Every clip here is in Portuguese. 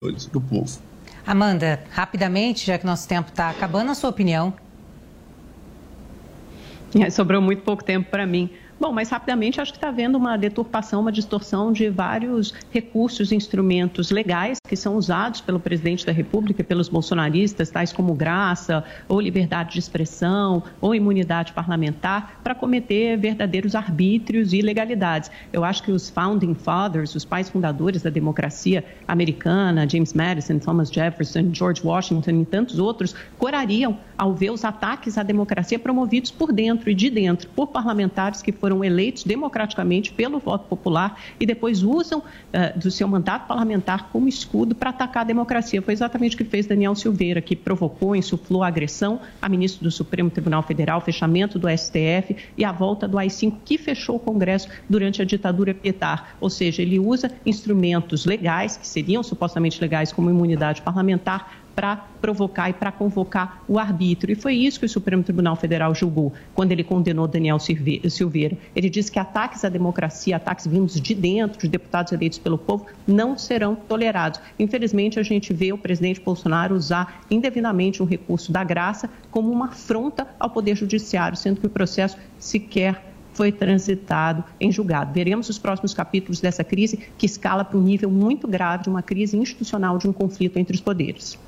Do povo. Amanda, rapidamente, já que nosso tempo está acabando, a sua opinião. É, sobrou muito pouco tempo para mim. Bom, mas rapidamente acho que está havendo uma deturpação, uma distorção de vários recursos instrumentos legais que são usados pelo presidente da República e pelos bolsonaristas, tais como graça, ou liberdade de expressão, ou imunidade parlamentar, para cometer verdadeiros arbítrios e ilegalidades. Eu acho que os founding fathers, os pais fundadores da democracia americana, James Madison, Thomas Jefferson, George Washington e tantos outros, corariam ao ver os ataques à democracia promovidos por dentro e de dentro por parlamentares que foram foram eleitos democraticamente pelo voto popular e depois usam uh, do seu mandato parlamentar como escudo para atacar a democracia. Foi exatamente o que fez Daniel Silveira, que provocou, insuflou a agressão a ministro do Supremo Tribunal Federal, fechamento do STF e a volta do AI-5, que fechou o Congresso durante a ditadura militar. Ou seja, ele usa instrumentos legais, que seriam supostamente legais, como imunidade parlamentar, para provocar e para convocar o arbítrio. E foi isso que o Supremo Tribunal Federal julgou quando ele condenou Daniel Silveira. Ele disse que ataques à democracia, ataques vindos de dentro, de deputados eleitos pelo povo, não serão tolerados. Infelizmente, a gente vê o presidente Bolsonaro usar indevidamente um recurso da graça como uma afronta ao Poder Judiciário, sendo que o processo sequer foi transitado em julgado. Veremos os próximos capítulos dessa crise que escala para um nível muito grave de uma crise institucional, de um conflito entre os poderes.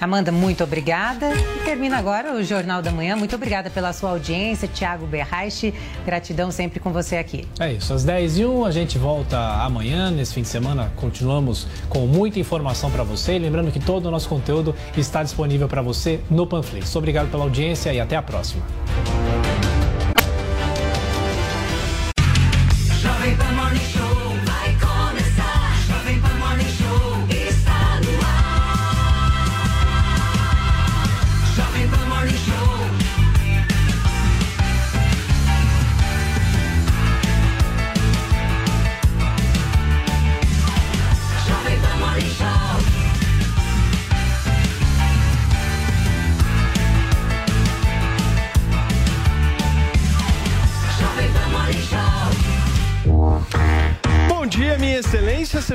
Amanda, muito obrigada. E termina agora o Jornal da Manhã. Muito obrigada pela sua audiência, Tiago Berraich. Gratidão sempre com você aqui. É isso, às 10 e 1 a gente volta amanhã. Nesse fim de semana continuamos com muita informação para você. Lembrando que todo o nosso conteúdo está disponível para você no Panflix. Obrigado pela audiência e até a próxima.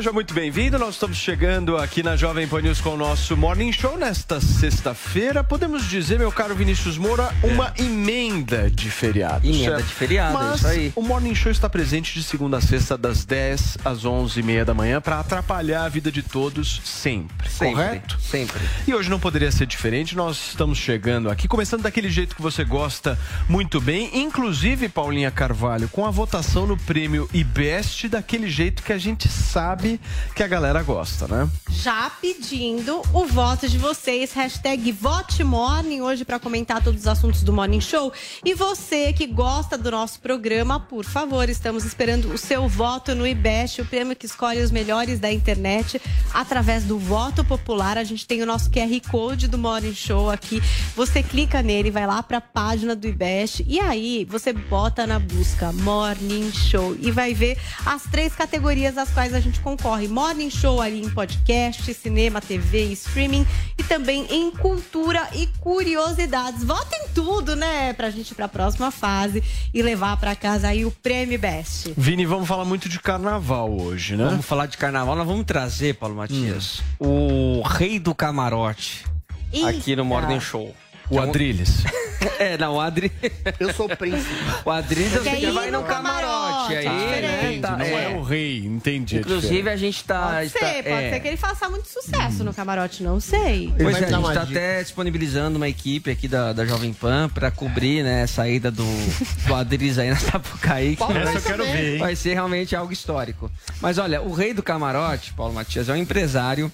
Seja muito bem-vindo. Nós estamos chegando aqui na Jovem Pan News com o nosso Morning Show nesta sexta-feira. Podemos dizer, meu caro Vinícius Moura, uma é. emenda de feriado. Emenda certo? de feriado, Mas é isso aí. O Morning Show está presente de segunda a sexta, das 10 às 11h30 da manhã, para atrapalhar a vida de todos sempre, sempre, correto? Sempre. E hoje não poderia ser diferente. Nós estamos chegando aqui, começando daquele jeito que você gosta muito bem, inclusive, Paulinha Carvalho, com a votação no prêmio IBEST, daquele jeito que a gente gente sabe que a galera gosta, né? Já pedindo o voto de vocês, hashtag VoteMorning, hoje para comentar todos os assuntos do Morning Show. E você que gosta do nosso programa, por favor, estamos esperando o seu voto no IBEST, o prêmio que escolhe os melhores da internet através do voto popular. A gente tem o nosso QR Code do Morning Show aqui. Você clica nele, vai lá para a página do IBEST e aí você bota na busca Morning Show e vai ver as três categorias às quais a gente concorre. Morning Show ali em podcast, cinema, TV, streaming e também em cultura e curiosidades. Votem tudo, né? Pra gente ir pra próxima fase e levar para casa aí o prêmio Best. Vini, vamos falar muito de carnaval hoje, né? Vamos falar de carnaval. Nós vamos trazer, Paulo Matias, hum. o rei do camarote Eita. aqui no Morning Show. O Adrilles. É, não, o Adri. Eu sou o príncipe. O Adrilles você vai no camarote. aí, né? Tá, não é. é. o rei, entendi. Inclusive, a gente tá. Pode ser, tá, pode é. ser que ele faça muito sucesso hum. no camarote, não sei. Pois é, a gente tá até disponibilizando uma equipe aqui da, da Jovem Pan pra cobrir, né, a saída do, do Adriz aí na Sapucaí. Essa eu quero ver, hein? Vai ser realmente algo histórico. Mas olha, o rei do camarote, Paulo Matias, é um empresário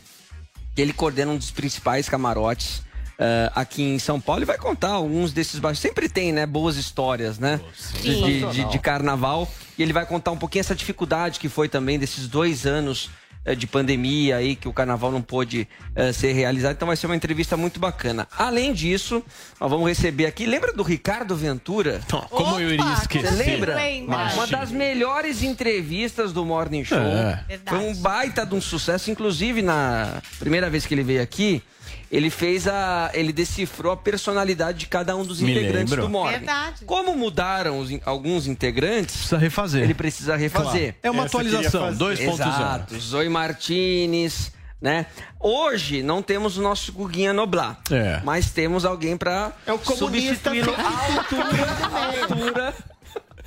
que ele coordena um dos principais camarotes uh, aqui em São Paulo e vai contar alguns desses baixos. Sempre tem, né, boas histórias, né? De, de, de, de, carnaval. E ele vai contar um pouquinho essa dificuldade que foi também desses dois anos eh, de pandemia aí, que o carnaval não pôde eh, ser realizado. Então vai ser uma entrevista muito bacana. Além disso, nós vamos receber aqui. Lembra do Ricardo Ventura? Como eu iria esquecer? Você lembra? Mas- Uma das melhores entrevistas do Morning Show. É. Foi um baita de um sucesso. Inclusive, na primeira vez que ele veio aqui, ele fez a. ele decifrou a personalidade de cada um dos Me integrantes lembro. do Morning. Verdade. Como mudaram os alguns integrantes, Precisa refazer. ele precisa refazer. É uma Essa atualização, fazer. 2.0. Exato. Zoe Martinez, né? Hoje não temos o nosso Guguinha Noblar. É. Mas temos alguém pra É o comunista substituí-lo à altura, altura.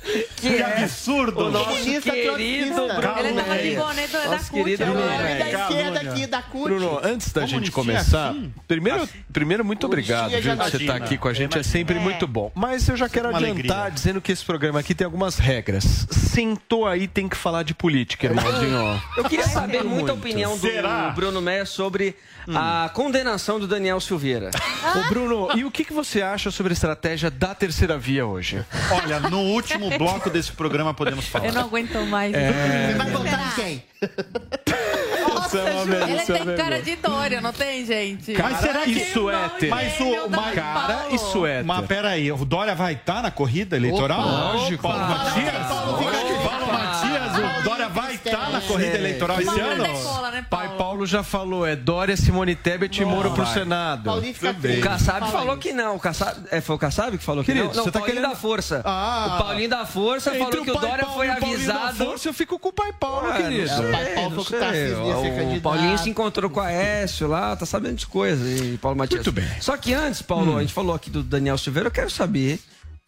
Que Que é absurdo. o nosso Comunista querido. Bruno Ele tava de do- da CUT É, da esquerda aqui, da CUT. Bruno, antes da gente Comunistinha começar, assim? primeiro, primeiro muito obrigado, Comunistinha viu, de você estar Jandatina. aqui com a gente, é sempre muito bom. Mas eu já quero adiantar alegria. dizendo que esse programa aqui tem algumas regras. Sentou aí, tem que falar de política, irmãozinho. Eu queria saber muito a opinião do Será? Bruno Meia sobre a condenação do Daniel Silveira. Ô, Bruno, e o que, que você acha sobre a estratégia da terceira via hoje? Olha, no último bloco desse programa podemos falar. Eu não aguento mais. Você vai votar em quem? É uma Ele é tem uma cara de Dória, não tem, gente? Mas será que isso é ter. Mas o mas, Cara, isso é Mas peraí, o Dória vai estar na corrida eleitoral? lógico. Paulo Matias? Paulo Matias, o Dória vai estar na corrida eleitoral esse ano? decola, né, Pai Paulo? Já falou, é Dória, Simone Tebet e Moro pro. Senado. Paulinho fica O. Kassab falou que não. O Kassab, é, foi o Kassab que falou que não? Não, você o tá Paulinho querendo- da Força. Ah. o Paulinho da Força falou que o Dória Paulo foi o Paulinho da avisado. Força, eu fico com o Pai Paulo, Ah, querido. Pai Paulo o candidato. Paulinho se encontrou com a Aécio lá, tá sabendo de coisa. E Paulo Matias. Muito bem. Só que antes, Paulo, a gente falou aqui do Daniel Silveira, eu quero saber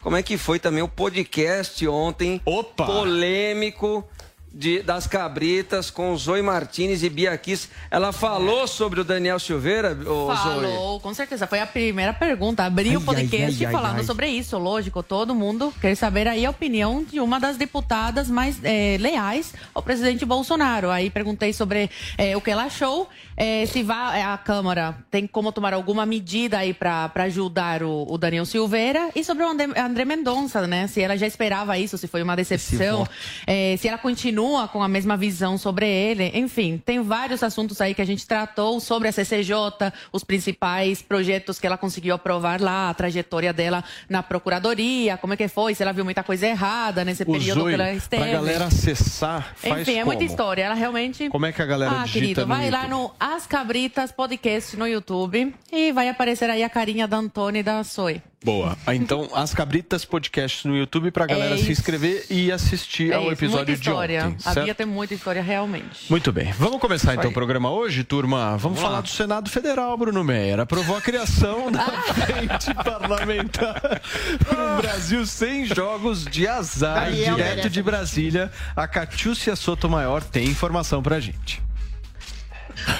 como é que foi também o podcast ontem. Opa! Polêmico. De- das cabritas com Zoe Martinez e Bia Kiss. Ela falou sobre o Daniel Silveira, ô Zoe? Falou, com certeza. Foi a primeira pergunta. Abri Ai, o podcast ai, ai, falando sobre isso. Lógico, todo mundo quer saber aí a opinião de uma das deputadas mais eh, leais ao presidente Bolsonaro. Aí perguntei sobre eh, o que ela achou, eh, se vai, a Câmara tem como tomar alguma medida aí para ajudar o, o Daniel Silveira e sobre o André, André Mendonça, né? Se ela já esperava isso, se foi uma decepção, se ela continua com a mesma visão sobre ele. Enfim, tem vários assuntos aí que a gente tratou sobre a CCJ, os principais projetos que ela conseguiu aprovar lá, a trajetória dela na Procuradoria, como é que foi, se ela viu muita coisa errada nesse O período Zoe, que ela esteve. pra galera acessar, faz Enfim, é muita história. Ela realmente. Como é que a galera Ah, digita querido, vai lá YouTube? no As Cabritas Podcast no YouTube e vai aparecer aí a carinha da Antônia e da Zoe. Boa. Ah, Então, As Cabritas Podcast no YouTube pra galera É se inscrever e assistir É ao isso, episódio muita de história. ontem. A certo? Bia tem muita história realmente. Muito bem. Vamos começar então o programa hoje, turma. Vamos, falar lá. do Senado Federal, Bruno Meyer. Aprovou a criação da frente parlamentar para um Brasil sem jogos de azar. Daniel Direto merece de Brasília, a Catiúcia Sotomayor tem informação pra gente.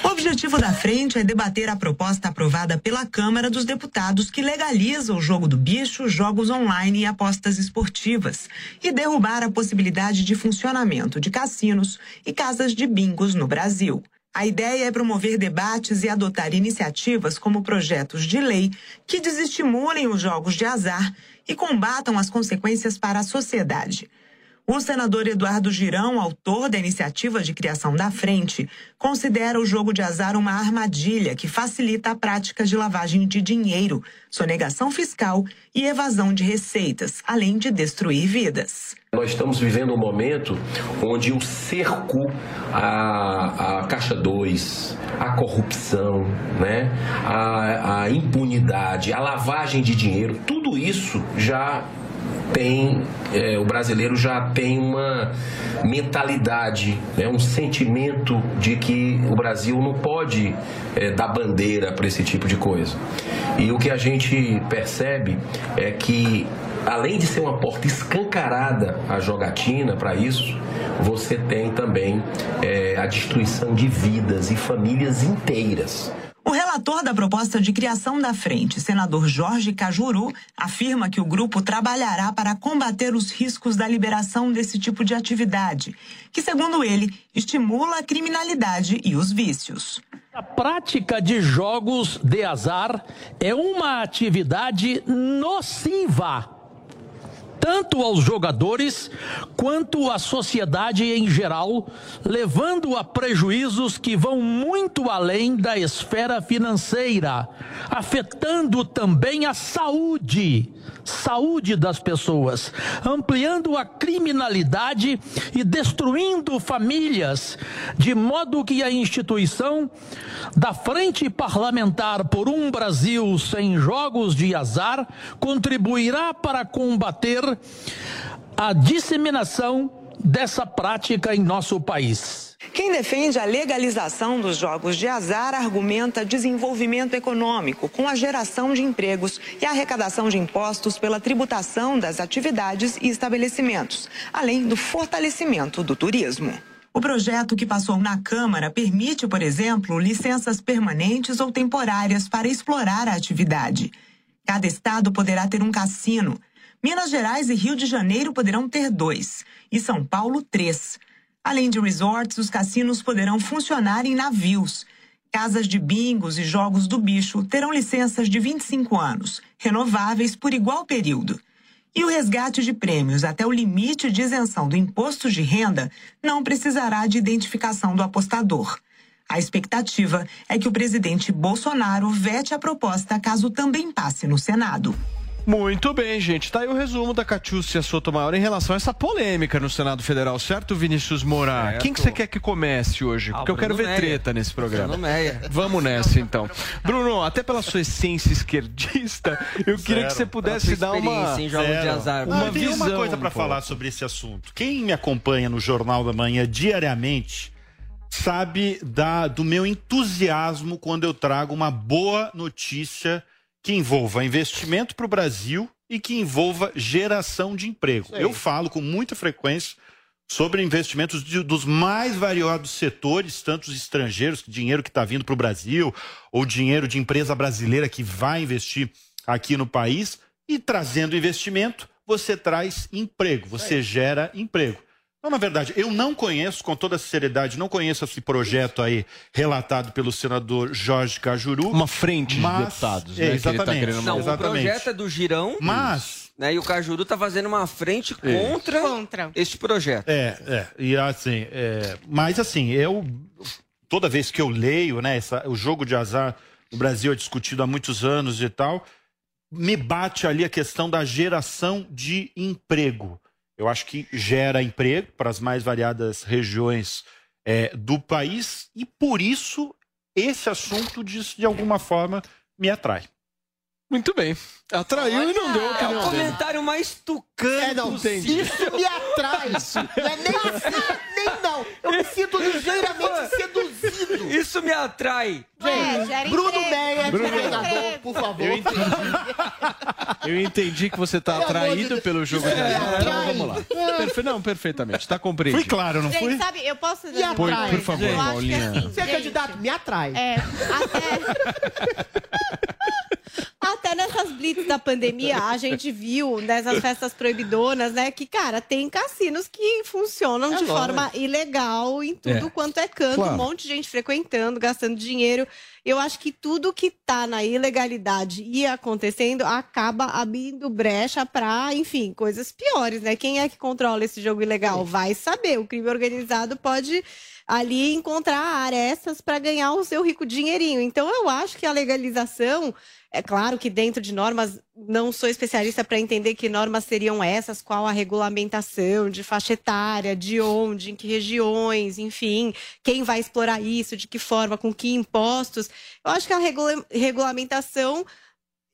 O objetivo da frente é debater a proposta aprovada pela Câmara dos Deputados que legaliza o jogo do bicho, jogos online e apostas esportivas e derrubar a possibilidade de funcionamento de cassinos e casas de bingos no Brasil. A ideia é promover debates e adotar iniciativas como projetos de lei que desestimulem os jogos de azar e combatam as consequências para a sociedade. O senador Eduardo Girão, autor da iniciativa de criação da frente, considera o jogo de azar uma armadilha que facilita a prática de lavagem de dinheiro, sonegação fiscal e evasão de receitas, além de destruir vidas. Nós estamos vivendo um momento onde o cerco à, à Caixa 2, a corrupção, né? a impunidade, a lavagem de dinheiro, tudo isso já tem, é, o brasileiro já tem uma mentalidade, né, um sentimento de que o Brasil não pode é, dar bandeira para esse tipo de coisa. E o que a gente percebe é que, além de ser uma porta escancarada à jogatina para isso, você tem também é, a destruição de vidas e famílias inteiras. O relator da proposta de criação da frente, senador Jorge Cajuru, afirma que o grupo trabalhará para combater os riscos da liberação desse tipo de atividade, que, segundo ele, estimula a criminalidade e os vícios. A prática de jogos de azar é uma atividade nociva, tanto aos jogadores quanto à sociedade em geral, levando a prejuízos que vão muito além da esfera financeira, afetando também a saúde, saúde das pessoas, ampliando a criminalidade e destruindo famílias, de modo que a instituição da Frente Parlamentar por um Brasil sem jogos de azar contribuirá para combater a disseminação dessa prática em nosso país. Quem defende a legalização dos jogos de azar argumenta desenvolvimento econômico com a geração de empregos e a arrecadação de impostos pela tributação das atividades e estabelecimentos, além do fortalecimento do turismo. O projeto que passou na Câmara permite, por exemplo, licenças permanentes ou temporárias para explorar a atividade. Cada estado poderá ter um cassino. Minas Gerais e Rio de Janeiro poderão ter dois, e São Paulo, três. Além de resorts, os cassinos poderão funcionar em navios. Casas de bingos e jogos do bicho terão licenças de 25 anos, renováveis por igual período. E o resgate de prêmios até o limite de isenção do imposto de renda não precisará de identificação do apostador. A expectativa é que o presidente Bolsonaro vete a proposta caso também passe no Senado. Muito bem, gente. Tá aí o resumo da Catiúcia Sotomayor em relação a essa polêmica no Senado Federal, certo, Vinícius Moura? Certo. Quem que você quer que comece hoje? Porque eu quero ver Meia. treta nesse programa. Bruno Meia. Vamos nessa, então. Bruno, até pela sua essência esquerdista, eu queria que você pudesse dar uma... Zero. Uma Ah, tem visão. uma coisa para falar sobre esse assunto. Quem me acompanha no Jornal da Manhã diariamente sabe da, do meu entusiasmo quando eu trago uma boa notícia que envolva investimento para o Brasil e que envolva geração de emprego. Eu falo com muita frequência sobre investimentos de- dos mais variados setores, tanto os estrangeiros, dinheiro que está vindo para o Brasil, ou dinheiro de empresa brasileira que vai investir aqui no país, e trazendo investimento, você traz emprego, você gera emprego. Então, na verdade, eu não conheço, com toda seriedade, não conheço esse projeto aí relatado pelo senador Jorge Cajuru. Uma frente de mas, deputados, é, né, que ele tá exatamente. querendo Não, o exatamente. projeto é do Girão. Mas- Né, e o Cajuru tá fazendo uma frente contra, este projeto. É, é. E assim, é, mas assim, eu toda vez que eu leio, né, essa- o jogo de azar no Brasil é discutido há muitos anos e tal, me bate ali a questão da geração de emprego. Eu acho que gera emprego para as mais variadas regiões é, do país e por isso esse assunto de, de alguma forma me atrai. Muito bem. Atraiu e não deu É o opinião dele. comentário mais tucano É, não, possível. Isso me atrai. Não é nem sim, nem não. Eu me sinto ligeiramente seduzido. Isso me atrai. Gente, gera Bruno. Meia, Bruno- por favor. Eu entendi. Eu entendi que você tá amor atraído de pelo jogo de É. Então atrai. vamos lá. Perfe... Não, perfeitamente. Tá compreendido. Fui claro, não Gente, sabe, eu posso dizer uma Por- favor, que Paulinha. assim, Você é gente, candidato? Me atrai. É, até... até nessas blitz da pandemia, a gente viu nessas festas proibidonas, né, que, cara, tem cassinos que funcionam É de lógico. forma ilegal em tudo É. quanto é canto, Claro. um monte de gente frequentando, gastando dinheiro. Eu acho que tudo que tá na ilegalidade e acontecendo acaba abrindo brecha pra, enfim, coisas piores, né? Quem é que controla esse jogo ilegal? Vai saber. O crime organizado pode ali encontrar arestas para ganhar o seu rico dinheirinho. Então eu acho que a legalização, é claro que dentro de normas, não sou especialista para entender que normas seriam essas, qual a regulamentação de faixa etária, de onde, em que regiões, enfim, quem vai explorar isso, de que forma, com que impostos. Eu acho que a regula- regulamentação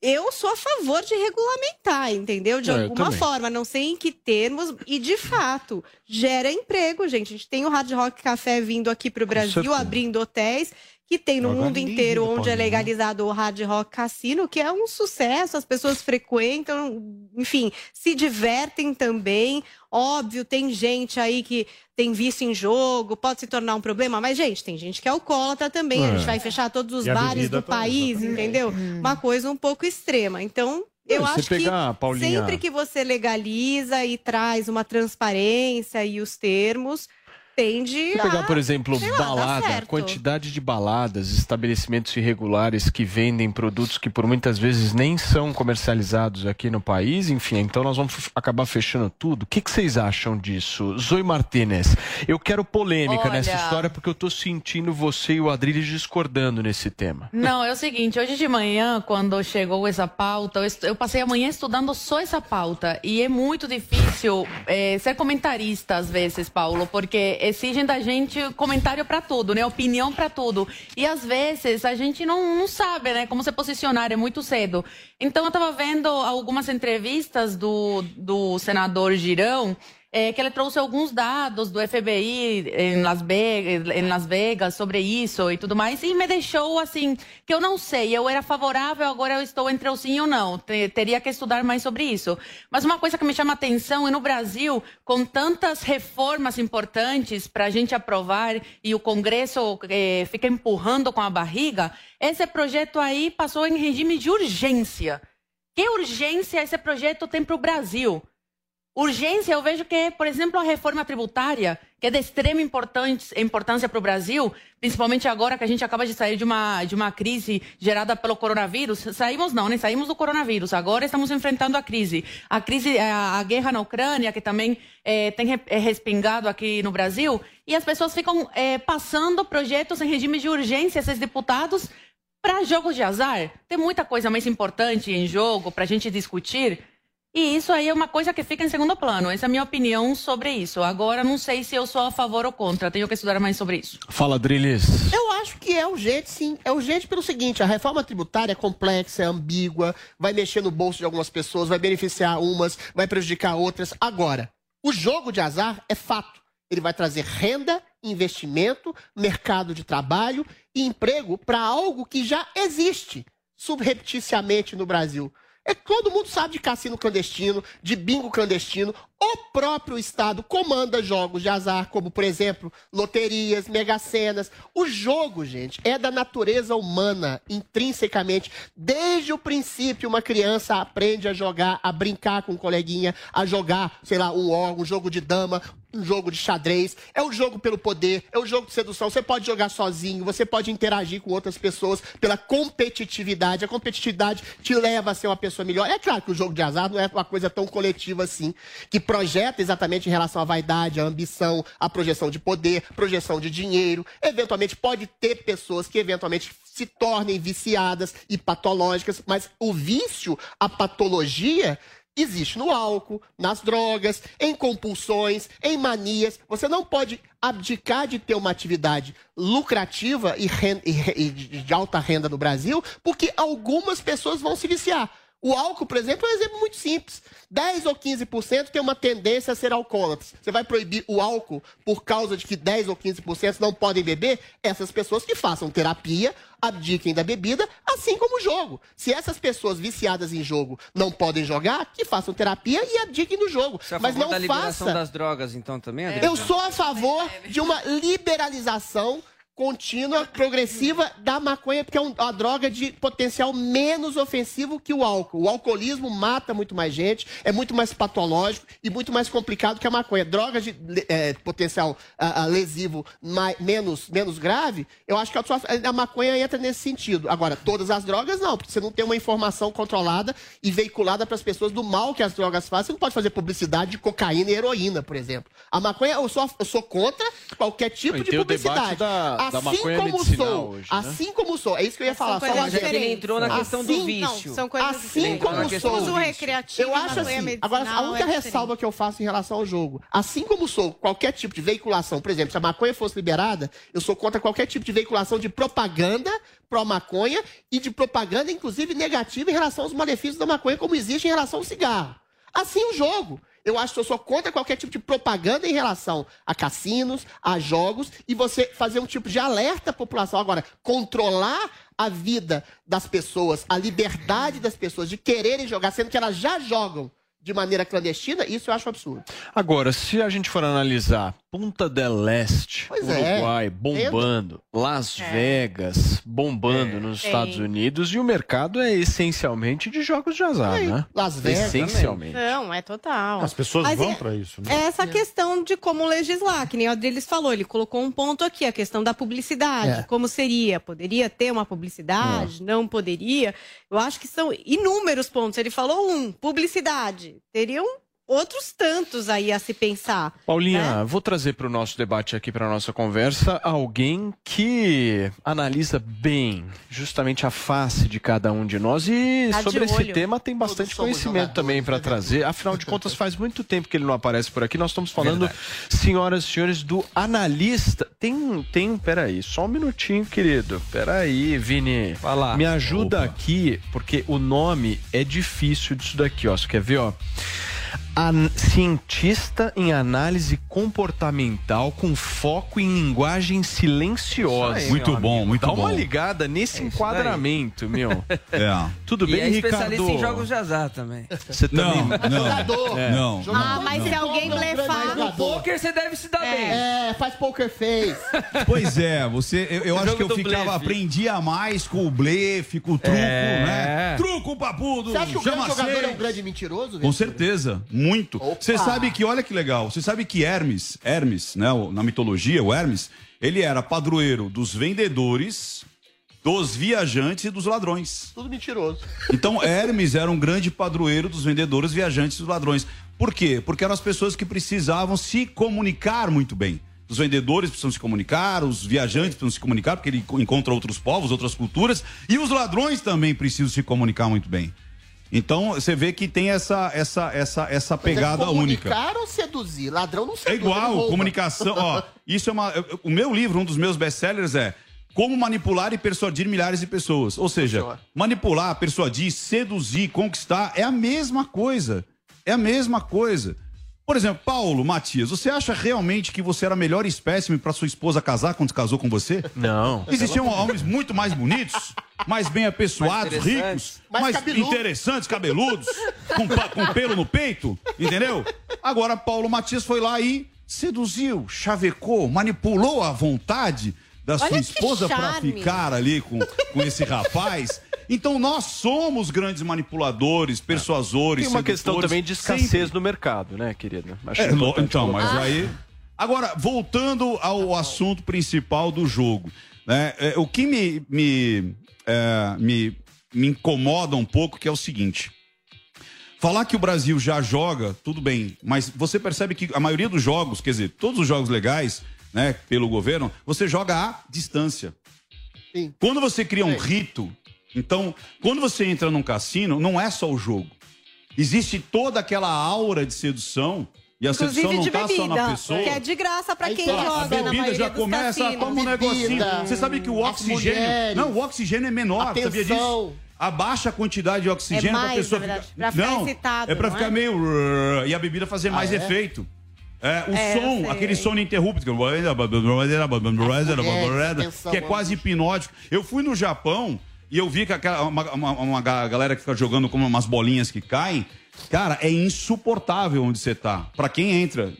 eu sou a favor de regulamentar, entendeu? De É, eu alguma forma, não sei em que termos, e de fato, gera emprego, gente. A gente tem o Hard Rock Café vindo aqui para o Brasil, abrindo hotéis, que tem no Agora mundo inteiro onde é Paulinho. legalizado o Hard Rock Cassino, que é um sucesso, as pessoas frequentam, enfim, se divertem também. Óbvio, tem gente aí que tem vício em jogo, pode se tornar um problema, mas, gente, tem gente que é alcoólatra também. A É. gente vai fechar todos os E a bares do também, país, entendeu? Uma coisa um pouco extrema. Então, eu acho pegar, que Paulinha- sempre que você legaliza e traz uma transparência e os termos, tende Se a... pegar, por exemplo, lá, balada, quantidade de baladas, estabelecimentos irregulares que vendem produtos que por muitas vezes nem são comercializados aqui no país, enfim, então nós vamos acabar fechando tudo. O que, que vocês acham disso? Zoe Martinez, eu quero polêmica Olha. nessa história porque eu tô sentindo você e o Adriles discordando nesse tema. Não, é o seguinte, hoje de manhã, quando chegou essa pauta, eu, passei a manhã estudando só essa pauta. E é muito difícil eh, ser comentarista às vezes, Paulo, porque exigem da gente comentário para tudo, né? Opinião para tudo. E às vezes a gente não, não sabe, né? Como se posicionar, é muito cedo. Então eu estava vendo algumas entrevistas do, do senador Girão. É, que ele trouxe alguns dados do FBI em Las, Vegas, em Las Vegas sobre isso e tudo mais, e me deixou assim, que eu não sei, eu era favorável, agora eu estou entre o sim ou não, Te- teria que estudar mais sobre isso. Mas uma coisa que me chama atenção é no Brasil, com tantas reformas importantes para a gente aprovar e o Congresso eh, fica empurrando com a barriga, esse projeto aí passou em regime de urgência. Que urgência esse projeto tem para o Brasil? Urgência, eu vejo que, por exemplo, a reforma tributária, que é de extrema importância, para o Brasil, principalmente agora que a gente acaba de sair de uma, de uma crise gerada pelo coronavírus. Saímos não, né? Saímos do coronavírus. Agora estamos enfrentando a crise. A crise, a, a guerra na Ucrânia, que também eh, tem eh, respingado aqui no Brasil. E as pessoas ficam eh, passando projetos em regime de urgência, esses deputados, para jogos de azar. Tem muita coisa mais importante em jogo para a gente discutir. E isso aí é uma coisa que fica em segundo plano. Essa é a minha opinião sobre isso. Agora, não sei se eu sou a favor ou contra. Tenho que estudar mais sobre isso. Fala, Adriles. Eu acho que é urgente, sim. É urgente pelo seguinte: a reforma tributária é complexa, é ambígua, vai mexer no bolso de algumas pessoas, vai beneficiar umas, vai prejudicar outras. Agora, o jogo de azar é fato. Ele vai trazer renda, investimento, mercado de trabalho e emprego para algo que já existe subrepticiamente no Brasil. É todo mundo sabe de cassino clandestino, de bingo clandestino. O próprio Estado comanda jogos de azar, como, por exemplo, loterias, mega-senas. O jogo, gente, é da natureza humana, intrinsecamente. Desde o princípio, uma criança aprende a jogar, a brincar com um coleguinha, a jogar, sei lá, um órgão, um jogo de dama, um jogo de xadrez, é o jogo pelo poder, é o jogo de sedução. Você pode jogar sozinho, você pode interagir com outras pessoas pela competitividade. A competitividade te leva a ser uma pessoa melhor. É claro que o jogo de azar não é uma coisa tão coletiva assim, que projeta exatamente em relação à vaidade, à ambição, à projeção de poder, projeção de dinheiro. Eventualmente pode ter pessoas que eventualmente se tornem viciadas e patológicas, mas o vício, a patologia existe no álcool, nas drogas, em compulsões, em manias. Você não pode abdicar de ter uma atividade lucrativa e, ren- e e de alta renda no Brasil, porque algumas pessoas vão se viciar. O álcool, por exemplo, é um exemplo muito simples. 10 ou 15% tem uma tendência a ser alcoólatras. Você vai proibir o álcool por causa de que 10 ou 15% não podem beber? Essas pessoas que façam terapia, abdiquem da bebida, assim como o jogo. Se essas pessoas viciadas em jogo não podem jogar, que façam terapia e abdiquem do jogo. Você é a Mas não da liberação faça das drogas, então, também, Adriano? eu sou a favor de uma liberalização contínua, progressiva da maconha, porque é um- uma droga de potencial menos ofensivo que o álcool. O alcoolismo mata muito mais gente, é muito mais patológico e muito mais complicado que a maconha. Drogas de eh, potencial lesivo mai- menos, menos grave, eu acho que a, sua- a maconha entra nesse sentido. Agora, todas as drogas não, porque você não tem uma informação controlada e veiculada para as pessoas do mal que as drogas fazem. Você não pode fazer publicidade de cocaína e heroína, por exemplo. A maconha, eu sou, eu sou contra qualquer tipo E de publicidade. Da- da assim maconha como medicinal sou, hoje, né? assim como sou, é isso que eu ia falar. São só coisas adendo. diferentes. entrou na questão do Assim- vício. Não, são coisas Assim como sou. do Uso recreativo Eu acho maconha assim. Agora, a medicinal única é ressalva que eu faço em relação ao jogo. Assim como sou qualquer tipo de veiculação, por exemplo, se a maconha fosse liberada, eu sou contra qualquer tipo de veiculação de propaganda pró-maconha e de propaganda, inclusive, negativa em relação aos malefícios da maconha, como existe em relação ao cigarro. Assim o jogo. Eu acho que eu sou contra qualquer tipo de propaganda em relação a cassinos, a jogos, e você fazer um tipo de alerta à população. Agora, controlar a vida das pessoas, a liberdade das pessoas de quererem jogar, sendo que elas já jogam de maneira clandestina, isso eu acho absurdo. Agora, se a gente for analisar Punta del Este, Pois é. Uruguai, bombando, Las É. Vegas bombando nos Tem. Estados Unidos e o mercado é essencialmente de jogos de azar, Sim, né? Las Vegas Essencialmente. Não, é total. As pessoas Mas vão é- pra isso, né? É essa questão de como legislar, que nem o Adriles falou, ele colocou um ponto aqui, a questão da publicidade. É. Como seria? Poderia ter uma publicidade? Não poderia? Eu acho que são inúmeros pontos. Ele falou um, publicidade. Teriam outros tantos aí a se pensar. Paulinha, né? vou trazer para o nosso debate aqui, para nossa conversa, alguém que analisa bem justamente a face de cada um de nós e Tá sobre esse tema tem bastante conhecimento também para trazer. Afinal de contas, faz muito tempo que ele não aparece por aqui. Nós estamos falando, senhoras e senhores, do analista. Tem, tem, peraí, só um minutinho, querido. Peraí, Vini. Vai lá. Me ajuda aqui, porque o nome é difícil disso daqui, ó. Você quer ver, ó? An- cientista em análise comportamental com foco em linguagem silenciosa. Aí, Muito bom, amigo. muito Dá uma bom. ligada nesse É enquadramento, meu. É. Tudo e bem, é especialista Ricardo? em jogos de azar também. Você também. Não, não. Jogador. É. Não. Ah, mas se alguém blefar. No poker você deve se dar bem. É, faz poker face. Pois é, você, eu, eu acho que eu ficava, blefe. aprendia mais com o blefe, com o truco, É. né? Truco papudo, Você acha que o grande jogador é um seis. grande mentiroso? Com certeza, muito. Você sabe que, olha que legal, você sabe que Hermes, Hermes, né, na mitologia, o Hermes, ele era padroeiro dos vendedores, dos viajantes e dos ladrões. Tudo mentiroso. Então, Hermes era um grande padroeiro dos vendedores, viajantes e dos ladrões. Por quê? Porque eram as pessoas que precisavam se comunicar muito bem. Os vendedores precisam se comunicar, os viajantes precisam se comunicar, porque ele encontra outros povos, outras culturas, e os ladrões também precisam se comunicar muito bem. Então, você vê que tem essa, essa, essa, essa pegada única. Comunicar ou seduzir? Ladrão não É seduz. ele igual, comunicação. Ó, isso é uma. O meu livro, um dos meus best-sellers é Como Manipular e Persuadir Milhares de Pessoas. Ou seja, manipular, persuadir, seduzir, conquistar é a mesma coisa. É a mesma coisa. Por exemplo, Paulo, Matias, você acha realmente que você era a melhor espécime para sua esposa casar quando casou com você? Não. Existiam homens muito mais bonitos, mais bem apessoados, Mais ricos. Mais mais cabeludo. interessantes, cabeludos, com, com pelo no peito, entendeu? Agora, Paulo Matias foi lá e seduziu, chavecou, manipulou a vontade da sua Olha que esposa para charme. ficar ali com, com esse rapaz. Então nós somos grandes manipuladores, persuasores. Tem uma questão sedutores, também de sempre. escassez no mercado, né, querido? Acho É, lo- importante então, mas colocar. aí. Agora, voltando ao assunto principal do jogo, né? é, o que me, me, é, me, me incomoda um pouco que é o seguinte. Falar que o Brasil já joga, tudo bem, mas você percebe que a maioria dos jogos, quer dizer, todos os jogos legais, né, pelo governo, você joga à distância. Sim. Quando você cria um rito, então, quando você entra num cassino, não é só o jogo. Existe toda aquela aura de sedução. E a sedução Inclusive não de tá só na bebida, pessoa. que é de graça pra Aí quem tá, A joga na bebida maioria já dos começa, cassinos. toma um negocinho. Bebida, Você sabe que o oxigênio. não, o oxigênio é menor, atenção. sabia disso? Abaixa a quantidade de oxigênio É pra mais, pessoa na verdade, ficar. pra ficar não, excitado, É pra não ficar é? meio. E a bebida fazer mais é? efeito. É, o É, som, aquele som ininterrupto, que é quase hipnótico. Eu fui no Japão e eu vi que aquela, uma, uma- uma ga- galera que fica jogando como umas bolinhas que caem. Cara, é insuportável onde você tá. Pra quem entra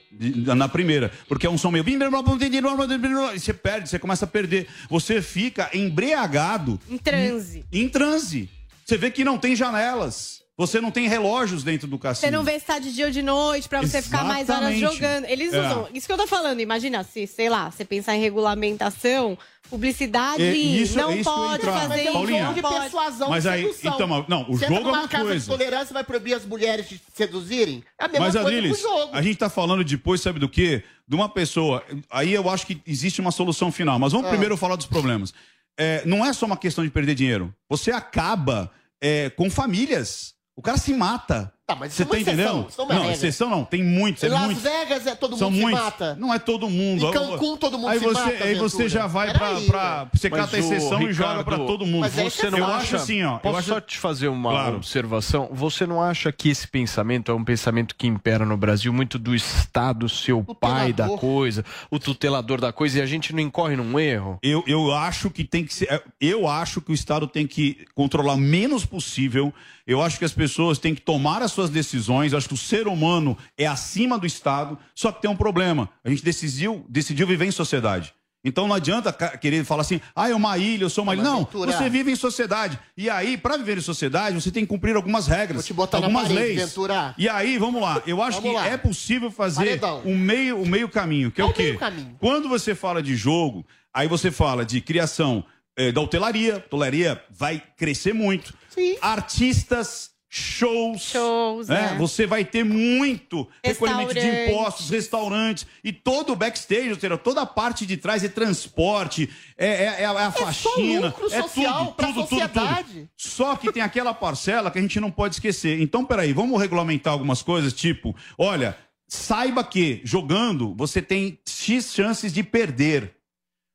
na primeira. Porque é um som meio. E você perde, você começa a perder. Você fica embriagado. Em transe. Em transe. Você vê que não tem janelas. Você não tem relógios dentro do cassino. Você não vê se tá de dia ou de noite pra você ficar mais horas Exatamente. jogando. Eles É. usam. Isso que eu tô falando. Imagina, se, sei lá, você pensar em regulamentação, publicidade É, isso- não é isso que eu ia pode entrar. fazer Mas é isso. um Paulinha. jogo de não pode. persuasão Mas aí, sedução. então, não, o Você jogo entra é uma casa coisa. de tolerância vai proibir as mulheres de seduzirem? É a mesma Mas, coisa Adriles, com o jogo. a gente tá falando depois, sabe do quê? De uma pessoa. Aí eu acho que existe uma solução final. Mas vamos Ah. primeiro falar dos problemas. É, não é só uma questão de perder dinheiro. Você acaba é, com famílias. O cara se mata. Tá, mas Você isso é tá uma exceção, isso é uma Não, regra. exceção não. Tem muitos. É Em Las muitos. Vegas é todo mundo São se muitos. mata. Não é todo mundo. Em Cancún todo mundo aí se você, mata, Aí você Ventura. já vai pra, Peraí, pra. Você Mas cata a o exceção e joga Ricardo, pra todo mundo. Mas é Você não eu acha, acho assim, ó. Posso eu acho... só te fazer uma Claro. observação? Você não acha que esse pensamento é um pensamento que impera no Brasil muito do Estado ser o pai da coisa, o tutelador da coisa, e a gente não incorre num erro? Eu, eu acho que tem que ser. é, Eu acho que o Estado tem que controlar o menos possível. Eu acho que as pessoas têm que tomar as suas decisões. Eu acho que o ser humano é acima do Estado. Só que tem um problema. A gente decidiu, decidiu viver em sociedade. Então não adianta querer falar assim, ah, é uma ilha, eu sou uma ilha. Não, você vive em sociedade. E aí, para viver em sociedade, você tem que cumprir algumas regras, algumas parede, leis. Ventura. E aí, vamos lá. Eu acho Vamos que lá. é possível fazer o meio, o meio caminho, que é, o quê? meio caminho? Quando você fala de jogo, aí você fala de criação eh, da hotelaria. A hotelaria vai crescer muito. Artistas, shows. Shows, né? é. Você vai ter muito recolhimento de impostos, restaurantes e todo o backstage, ou seja, toda a parte de trás é transporte, é, é- é a, é a faxina, lucro é social tudo, pra tudo, tudo, sociedade. tudo. Só que tem aquela parcela que a gente não pode esquecer. Então, peraí, vamos regulamentar algumas coisas, tipo, olha, saiba que jogando você tem X chances de perder.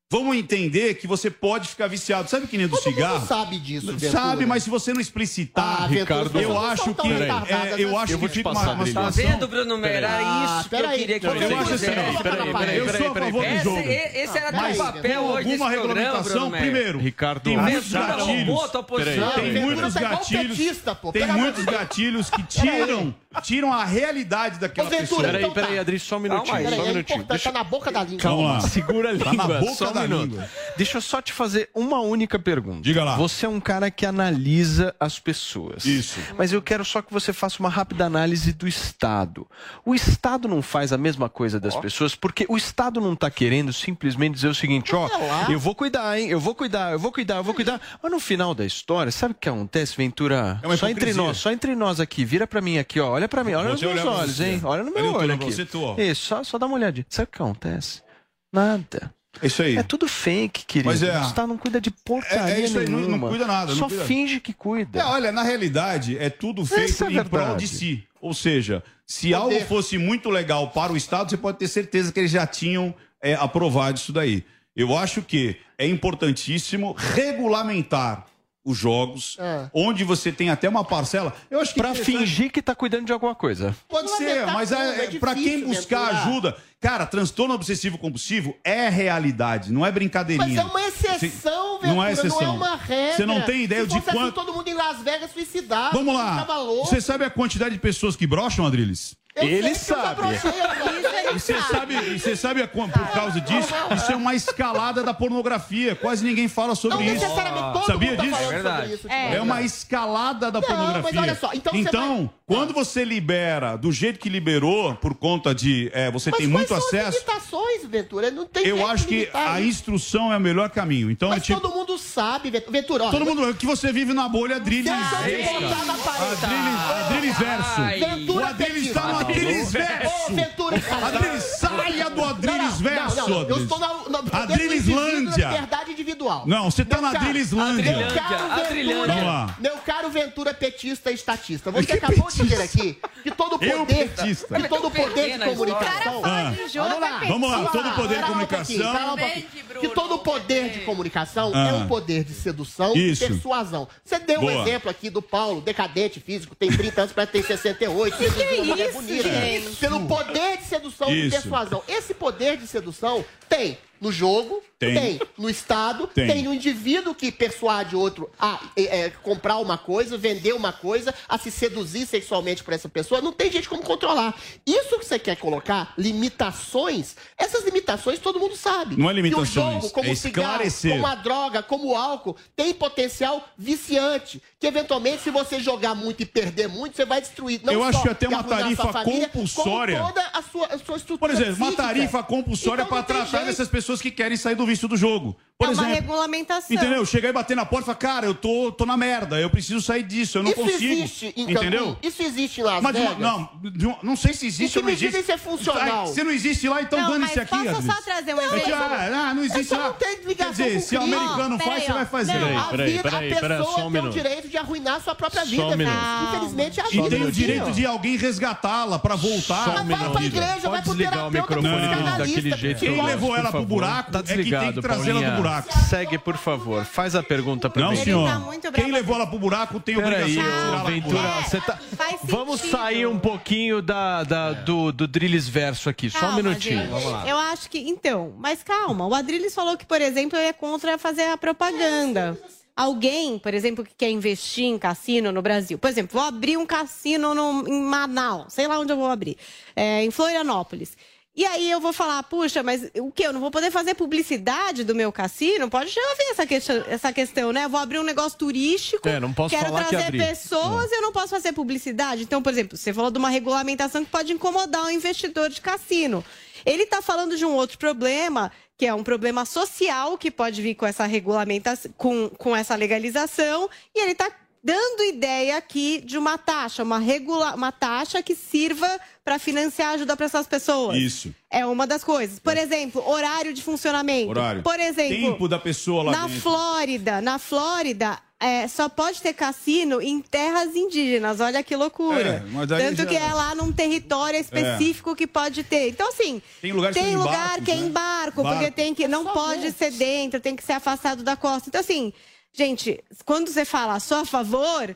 Vamos entender que você pode ficar viciado. Sabe que nem do Todo mundo cigarro? sabe disso, Ventura. Sabe, mas se você não explicitar, Ah, Ricardo, eu acho que é, eu acho Eu que fica uma, uma situação. Tá vendo, Bruno Mera? Era Ah, isso que eu peraí. queria que Eu fizesse. eu sou a favor do Esse- jogo. Esse era Mas teu papel hoje alguma programa, regulamentação, primeiro, Ricardo, tem muitos gatilhos. roubou a tua posição. Tem muitos tá igual gatilhos. Tem muitos gatilhos que Peraí. tiram, tiram a realidade daquela pessoa. Peraí, então peraí, tá. Adri, só um Calma minutinho. aí. só um Peraí, é minutinho. tá na boca da língua. Lá. Segura a Tá língua. na boca só um da minuto. língua. Deixa eu só te fazer uma única pergunta. Diga lá. Você é um cara que analisa as pessoas. Isso. Mas eu quero só que você faça uma rápida análise do Estado. O Estado não faz a mesma coisa das pessoas, porque o Estado não está querendo simplesmente dizer o seguinte, ó, eu vou cuidar, hein? Eu vou cuidar, eu vou cuidar, eu vou cuidar. Mas no final da história, sabe o que acontece, Ventura? É uma só entre nós, só entre nós aqui. Vira pra mim aqui, ó. Olha pra mim, olha nos Você meus olhar pra olhos, hein? Olha no meu olho aqui. você. Isso, só, só dá uma olhadinha. Sabe o que acontece? Nada. É isso aí. É tudo fake, querido. Mas é- O Estado não cuida de porcaria É- é isso aí, não- não nenhuma. cuida nada, não Só cuida. finge que cuida. É, olha, na realidade, é tudo feito é em prol de si. Ou seja, se Poder. algo fosse muito legal para o Estado, você pode ter certeza que eles já tinham é, aprovado isso daí. Eu acho que é importantíssimo regulamentar os jogos, É. onde você tem até uma parcela. Eu acho que Pra interessante- fingir que tá cuidando de alguma coisa. Pode ser, Regulamentar mas tudo, é, é para quem difícil, buscar ajuda, cara, transtorno obsessivo compulsivo é realidade, não é Mas brincadeirinha. é uma exceção, Não Ventura, é exceção. não é uma regra. Você não tem ideia Se de assim, quanto- todo mundo em Las Vegas suicidado. Vamos lá. Você sabe a quantidade de pessoas que brocham, Adriles? Eu Ele sabe. E você sabe, e você sabe a por causa disso? Isso é uma escalada da pornografia. Quase ninguém fala sobre Não isso. todo Sabia mundo tá disso? falando É verdade. sobre isso. É. É uma escalada da Não, mas pornografia. olha só, então você vai- quando você libera do jeito que liberou, por conta de é, você Mas tem quais muito são as acesso, limitações, Ventura? Não tem eu acho que a isso. instrução é o melhor caminho. Então, é Mas tipo, todo mundo sabe, Ventura. Olha, todo mundo que você vive na bolha Adriles, Adriles verso. O petista. está no Adriles Ô, verso. Ventura, Adriles, saia do Adriles verso, Não, não, eu Adriles. estou na, na Adrileslândia. liberdade individual. Não, você tá Meu na Adrileslândia. Meu caro Adrilândia. Ventura, Vamos lá. meu caro Ventura petista e estatista. Você Que acabou de dizer aqui que todo Eu poder, petista. que todo poder de comunicação... Ah. Vamos lá, Vamos lá, todo poder de comunicação. Que todo poder de comunicação Ah. é um poder de sedução e persuasão. Você deu um exemplo aqui do Paulo, decadente físico, tem 30 anos, parece que tem 68, seduziu uma mulher isso, Pelo poder de sedução e persuasão. Esse poder de sedução tem no jogo, Tem. tem, no Estado, Tem. tem. no indivíduo que persuade outro a é, é, comprar uma coisa, vender uma coisa, a se seduzir sexualmente por essa pessoa. Não tem gente como controlar. Isso que você quer colocar, limitações, essas limitações todo mundo sabe. Não é Que limitações, o jogo, como é o cigarro, como a droga, como o álcool, tem potencial viciante. Que eventualmente, se você jogar muito e perder muito, você vai destruir. Não Eu só acho que até uma tarifa família, compulsória. Toda a sua, a sua estrutura Por exemplo, uma psíquica. tarifa compulsória Então para tratar dessas pessoas que querem sair do vício do jogo. Por é uma exemplo, regulamentação. entendeu? Chegar e bater na porta e falar, cara, eu tô, tô na merda, eu preciso sair disso, eu não isso consigo. existe entendeu? Isso existe Las Mas uma- não, uma- não sei se existe ou não existe. isso é funcional? Ah, Se não existe lá, então dane-se aqui, posso só trazer um exemplo? Ah, ah, não existe lá. não tem ligação Quer dizer, com se o americano faz, você vai fazer. Não, A Peraí, vida, peraí, a pessoa peraí, só um tem o minuto. direito de arruinar sua própria vida. um minuto. Infelizmente, é a E vida. tem o direito de alguém resgatá-la pra voltar. Só Mas vai pra minuto. igreja, vai Pode pro terapeuta, microfone pro jeito. Quem levou ela pro buraco Tá é que tem que desligado, trazê-la do Paulinha. Buraco. Segue, por favor. Faz a pergunta pra Não, mim. senhor. tá Quem levou ela pro buraco tem Peraí, obrigação de tirar ela Ventura, buraco. tá... Vamos sair um pouquinho da, da- do, do Drilis verso aqui, só um Calma, minutinho. gente. Vamos lá. Eu acho que. Então, mas calma. O Adriles falou que, por exemplo, ele é contra fazer a propaganda. Alguém, por exemplo, que quer investir em cassino no Brasil. Por exemplo, vou abrir um cassino no- em Manaus, sei lá onde eu vou abrir. É, em Florianópolis. E aí eu vou falar, puxa, mas o que? Eu não vou poder fazer publicidade do meu cassino? Pode já ver essa questão, essa questão, né? Eu vou abrir um negócio turístico, É, não posso quero falar que trazer. É. pessoas e eu não posso fazer publicidade. Então, por exemplo, você falou de uma regulamentação que pode incomodar o investidor de cassino. Ele está falando de um outro problema, que é um problema social que pode vir com essa regulamentação, com, com essa legalização, e ele está dando ideia aqui de uma taxa, uma, regula uma taxa que sirva para financiar ajuda para essas pessoas. Isso. É uma das coisas. Por exemplo, horário de funcionamento. Horário. Por exemplo, Tempo da pessoa lá na dentro. Flórida, na Flórida, é, só pode ter cassino em terras indígenas. Olha que loucura. É, Tanto já- que é lá num território específico que pode ter. Então, assim, Tem lugares que são em lugar barcos, que é né? em barco, porque Barco. tem que. Não pode ser dentro, tem que ser afastado da costa. Então, assim, gente, quando você fala só a favor.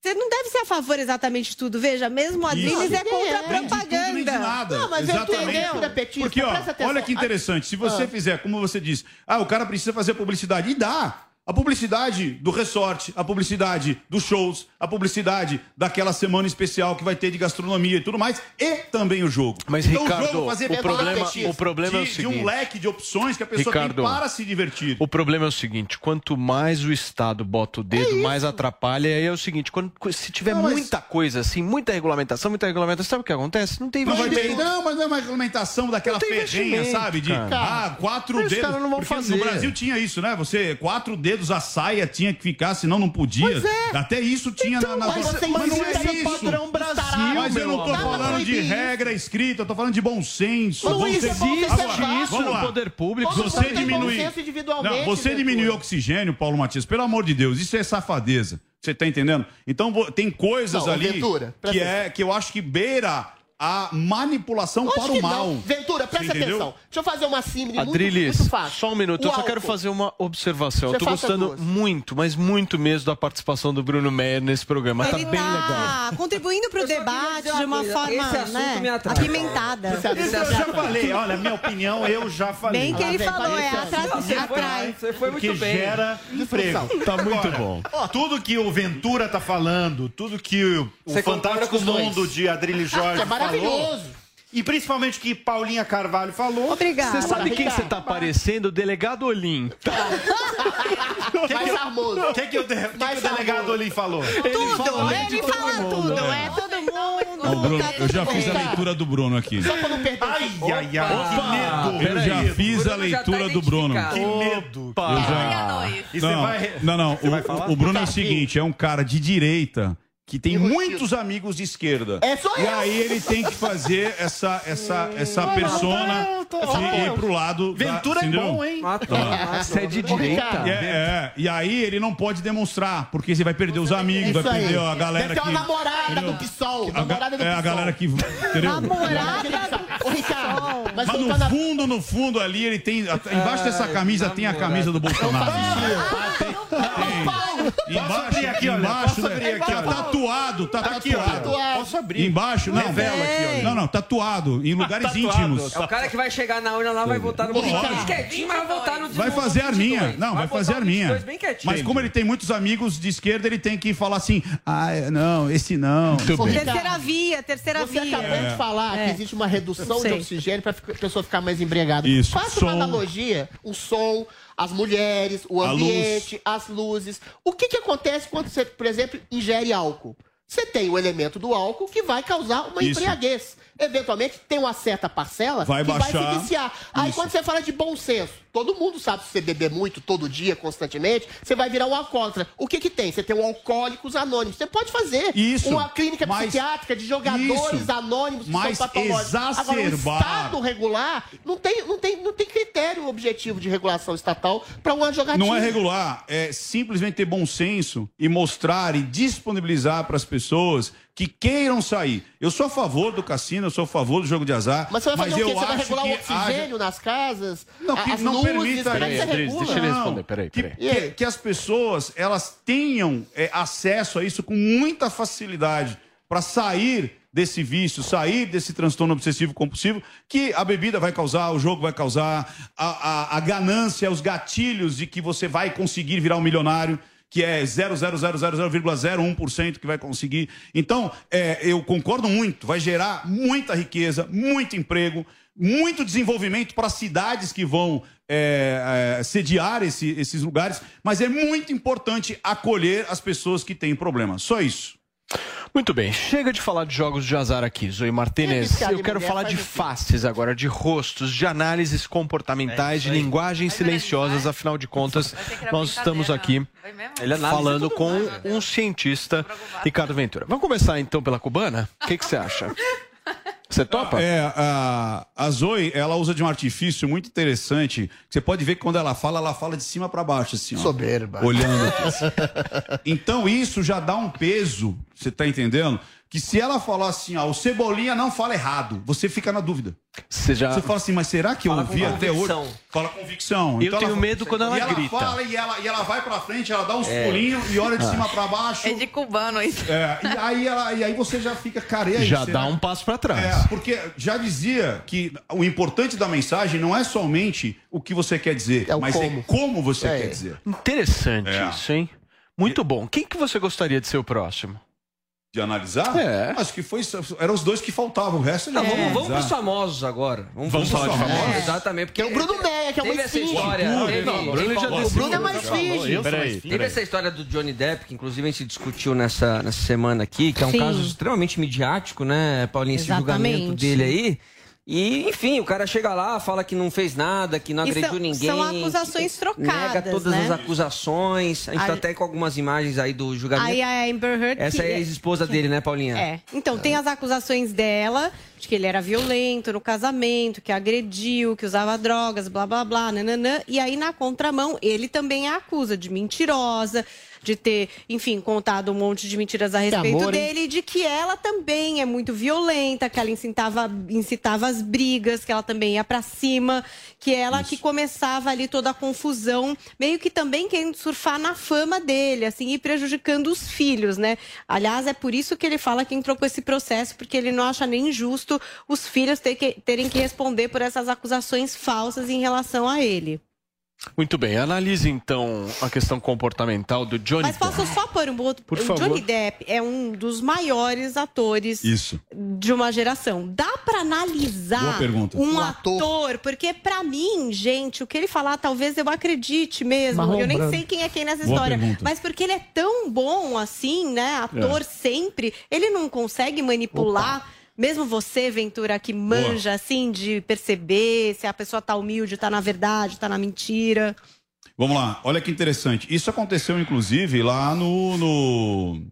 Você não deve ser a favor exatamente de tudo. Veja, mesmo a Adriles é contra a nem de propaganda. nada. Não, mas eu Exatamente. entendo. da petista, Porque, ó, olha que interessante. Se você Ah. fizer, como você disse, ah, o cara precisa fazer publicidade. E dá. A publicidade do resort, a publicidade dos shows, a publicidade daquela semana especial que vai ter de gastronomia e tudo mais, e também o jogo. Mas, Então, Ricardo, jogo fazer o problema- petista, o problema é o de, de seguinte. um leque de opções que a pessoa Ricardo, tem para se divertir. O problema é o seguinte: quanto mais o Estado bota o dedo, mais atrapalha. E aí é o seguinte: quando, se tiver Não, mas- muita coisa assim, muita regulamentação, muita regulamentação, sabe o que acontece? Não tem Não, investimento. ter, não, mas não é uma regulamentação daquela ferrenha, investimento, sabe? De cara. ah, os dedos. caras não vão fazer. No Brasil tinha isso, né? Você, quatro dedos a saia tinha que ficar, senão não podia. Até isso tinha na, na mas Mas não é isso. padrão Brasil, Mas eu não tô falando de regra escrita, eu tô falando de bom senso. Não bom existe senso. senso, Agora, é isso vamos no poder público. Todo Você diminui. senso individualmente, Não, você diminui o oxigênio, Paulo Matias. Pelo amor de Deus, isso é safadeza. Você tá entendendo? Então tem coisas Não, ali Ventura, que é que eu acho que beira a manipulação Lógico para o que mal. não. Ventura, presta atenção. Deixa eu fazer uma símile muito, Adriles, muito fácil. só um minuto, eu O só quero álcool. fazer uma observação. Você eu tô gostando duas. muito, mas muito mesmo da participação do Bruno Meyer nesse programa. Tá Ele bem legal. tá contribuindo para o debate de uma forma esse né, me atrai. apimentada. Isso eu já falei, olha, minha opinião eu já falei. Bem que ele vem, falou, é vai, atra- Você foi, atrai. você foi muito Porque bem. gera emprego. Tá muito bom. Tudo que o Ventura tá falando, tudo que o, o fantástico mundo de Adrilho Jorge é maravilhoso. Falou, e principalmente o que Paulinha Carvalho falou. Obrigada. Você sabe quem você tá parecendo? O delegado Olim. Mais charmoso. O que, que o, de- que que o delegado Olim falou? Tudo, ele fala tudo, é todo mundo. Bruno, tá eu já fiz a leitura do Bruno aqui. Só pra não perder. Ai, ai, ai, que medo. Eu já fiz a tá leitura do Bruno. Que medo. Eu já... Não, não, não. O, o Bruno é o seguinte: é um cara de direita que tem muitos amigos de esquerda. É só e eu. aí ele tem que fazer essa, essa, essa persona de ir pro lado. da- Ventura é entendeu? bom, hein? Você é de Ô, direita? É, é, e aí ele não pode demonstrar, porque você vai perder os amigos, Isso vai aí. perder a galera Deve ter que. uma namorada entendeu? do PSOL. A, ga- Namorada do é a PSOL. galera que. Entendeu? Namorada Ô, Ricardo, mas Mas no fundo, no fundo ali, ele tem. Embaixo dessa camisa tem a camisa do Bolsonaro. Embaixo, abrir aqui, olha, embaixo, posso abrir né? aqui, tá tatuado, tá, Aqui, ó. tatuado. Posso abrir? Embaixo, não. Revela aqui, olha. Não, não, tatuado, em lugares Tatuado. íntimos. É o cara que vai chegar na urna lá, vai votar no Bolsonaro. Bem quietinho, mas vai votar no Vai fazer a minha. Não, vai fazer a minha. Bem quietinho. Mas como ele tem muitos amigos de esquerda, ele tem que falar assim: ah, não, esse não. Terceira via, terceira Você via. acabou de falar É. que existe uma redução de oxigênio para a pessoa ficar mais embriagada. Isso, Faça uma analogia, o som, as mulheres, o ambiente, as luzes. O que, que acontece quando você, por exemplo, ingere álcool? Você tem o elemento do álcool que vai causar uma Isso. embriaguez. Eventualmente, tem uma certa parcela Vai que vai baixar. se viciar. Aí, Isso. quando você fala de bom senso, todo mundo sabe se você beber muito, todo dia, constantemente, você vai virar um alcoólatra. O que que tem? Você tem um Alcoólicos Anônimos. Você pode fazer Isso. uma clínica Mas- psiquiátrica de jogadores Isso. anônimos que Mas são patológicos. Agora, o exacerbar- Estado regular não tem, não, tem, não tem critério objetivo de regulação estatal para uma jogatina. Não é regular, é simplesmente ter bom senso e mostrar e disponibilizar para as pessoas que queiram sair. Eu sou a favor do cassino, eu sou a favor do jogo de azar, Mas você vai fazer eu o quê? Você vai regular que o oxigênio nas casas? Não, que as não luzes, permita é que isso. você regula? Não, que, que- que as pessoas elas tenham é, acesso a isso com muita facilidade para sair desse vício, sair desse transtorno obsessivo compulsivo que a bebida vai causar, o jogo vai causar, a, a, a ganância, os gatilhos de que você vai conseguir virar um milionário que é 0,000,01% que vai conseguir. Então, é, eu concordo muito, vai gerar muita riqueza, muito emprego, muito desenvolvimento para cidades que vão é, é, sediar esse- esses lugares, mas é muito importante acolher as pessoas que têm problema. Só isso. Muito bem, chega de falar de jogos de azar aqui, Zoe Martinez. Eu quero falar de faces agora, de rostos, de análises comportamentais, de linguagens silenciosas. Afinal de contas, nós estamos aqui Ele analisa falando com mais, né? um cientista, Ricardo Ventura. Vamos começar então pela cubana? O que que você acha? Você topa? É, a, a Zoe, ela usa de um artifício muito interessante. Você pode ver que quando ela fala, ela fala de cima para baixo, assim, ó. Soberba. Olhando aqui. Então isso já dá um peso, você tá entendendo? Que se ela falar assim, ó, o Cebolinha não fala errado, você fica na dúvida. Você já... Você fala assim, mas será que eu ouvi até hoje? convicção. Fala convicção. Eu tenho ela- medo quando ela e ela grita. fala e ela, e ela vai pra frente, ela dá uns É. pulinhos e olha de Ah. cima pra baixo. É de cubano isso. É, e, aí ela- e aí você já fica, cara, aí, Já será dá um passo para trás. É, porque já dizia que o importante da mensagem não é somente o que você quer dizer, mas é como você É. quer dizer. Interessante É. isso, hein? Muito bom. Quem que você gostaria de ser o próximo? De analisar? É. Acho que foi, eram os dois que faltavam, o resto Não, não. vamos, vamos pros famosos agora. Vamos pros falar de famosos? Exatamente, porque o Bruno Meia, que é o teve mais essa história. Teve- não, o Bruno já teve- decidiu. O Bruno é mais finge. Peraí, Teve essa história do Johnny Depp, que inclusive a gente discutiu nessa, nessa semana aqui, que é um Sim. caso extremamente midiático, né, Paulinho? Esse Exatamente. julgamento dele aí. E, enfim, o cara chega lá, fala que não fez nada, que não E agrediu são- ninguém. são acusações que trocadas, Nega todas né? as acusações. A gente tá Aí- até com algumas imagens aí do julgamento. Aí a Amber Heard... Essa que- é a ex-esposa dele, né, Paulinha? É. Então, tem as acusações dela, de que ele era violento no casamento, que agrediu, que usava drogas, blá, blá, blá, nananã. E aí, na contramão, ele também a acusa de mentirosa, de ter, enfim, contado um monte de mentiras a respeito amor, dele, e de que ela também é muito violenta, que ela incitava, incitava as brigas, que ela também ia pra cima, que ela que começava ali toda a confusão, meio que também querendo surfar na fama dele, assim, e prejudicando os filhos, né? Aliás, é por isso que ele fala que entrou com esse processo, porque ele não acha nem justo os filhos ter que- terem que responder por essas acusações falsas em relação a ele. Muito bem, analise então a questão comportamental do Johnny Mas posso Depp. só pôr um outro. Por o favor. Johnny Depp é um dos maiores atores Isso. de uma geração. Dá pra analisar um Um ator. Porque pra mim, gente, o que ele falar, talvez eu acredite mesmo. Marrom eu nem Brando. sei quem é quem nessa Boa história. pergunta. Mas porque ele é tão bom assim, né? Ator É. sempre, ele não consegue manipular. Mesmo você, Ventura, que manja assim de perceber se a pessoa tá humilde, tá na verdade, tá na mentira. Vamos lá, olha que interessante. Isso aconteceu, inclusive, lá no. no...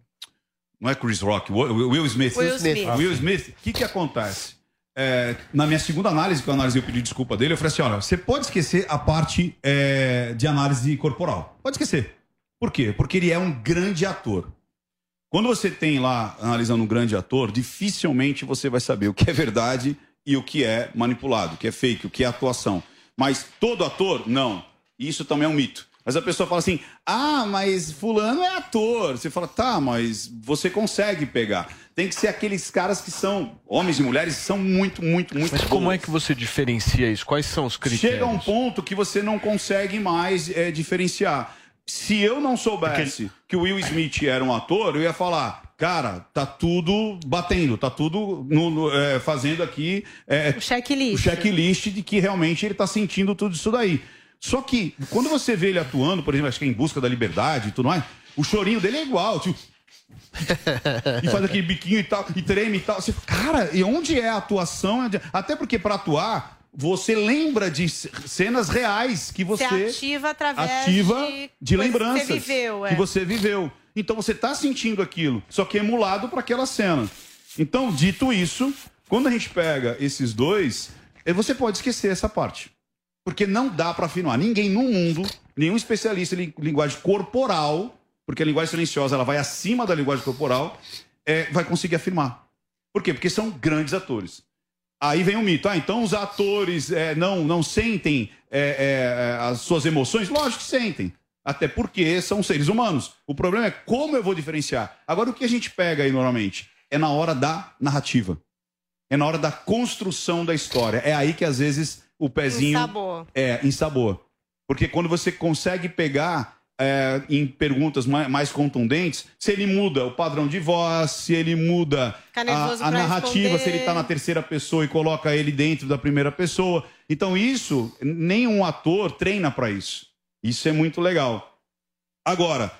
Não é Chris Rock, Will Will Smith. Will Smith. Will Smith. O que, que acontece? É, na minha segunda análise, que eu analisei o pedido de desculpa dele, eu falei assim: olha, você pode esquecer a parte é, de análise corporal. Pode esquecer. Por quê? Porque ele é um grande ator. Quando você tem lá analisando um grande ator, dificilmente você vai saber o que é verdade e o que é manipulado, o que é fake, o que é atuação. Mas todo ator, não. Isso também é um mito. Mas a pessoa fala assim: ah, mas Fulano é ator. Você fala, tá, mas você consegue pegar. Tem que ser aqueles caras que são, homens e mulheres, são muito, muito, muito Mas como é que você diferencia isso? Quais são os critérios? Chega um ponto que você não consegue mais é, diferenciar. Se eu não soubesse que o Will Smith era um ator, eu ia falar, cara, tá tudo batendo, tá tudo no- no, é, fazendo aqui é, O checklist. o checklist de que realmente ele tá sentindo tudo isso daí. Só que quando você vê ele atuando, por exemplo, acho que é em busca da liberdade e tudo mais, o chorinho dele é igual, tipo, e faz aquele biquinho e tal, e treme e tal. Você, cara, e onde é a atuação? Até porque para atuar, você lembra de cenas reais que você Você ativa através ativa de, de, lembranças que você viveu. É. que você viveu. Então você está sentindo aquilo, só que emulado para aquela cena. Então, dito isso, quando a gente pega esses dois, eh, você pode esquecer essa parte. Porque não dá para afirmar. Ninguém no mundo, nenhum especialista em linguagem corporal, porque a linguagem silenciosa ela vai acima da linguagem corporal, eh, vai conseguir afirmar. Por quê? Porque são grandes atores. Aí vem o mito. Ah, então os atores eh, não, não sentem eh, eh, as suas emoções? Lógico que sentem. Até porque são seres humanos. O problema é como eu vou diferenciar. Agora, o que a gente pega aí normalmente? É na hora da narrativa. É na hora da construção da história. É aí que às vezes o pezinho. Ensabor. É, ensabor. Porque quando você consegue pegar é, em perguntas mais, mais contundentes se ele muda o padrão de voz, se ele muda a, a narrativa, responder. se ele está na terceira pessoa e coloca ele dentro da primeira pessoa. Então, isso, nenhum ator treina para isso. Isso é muito legal. Agora,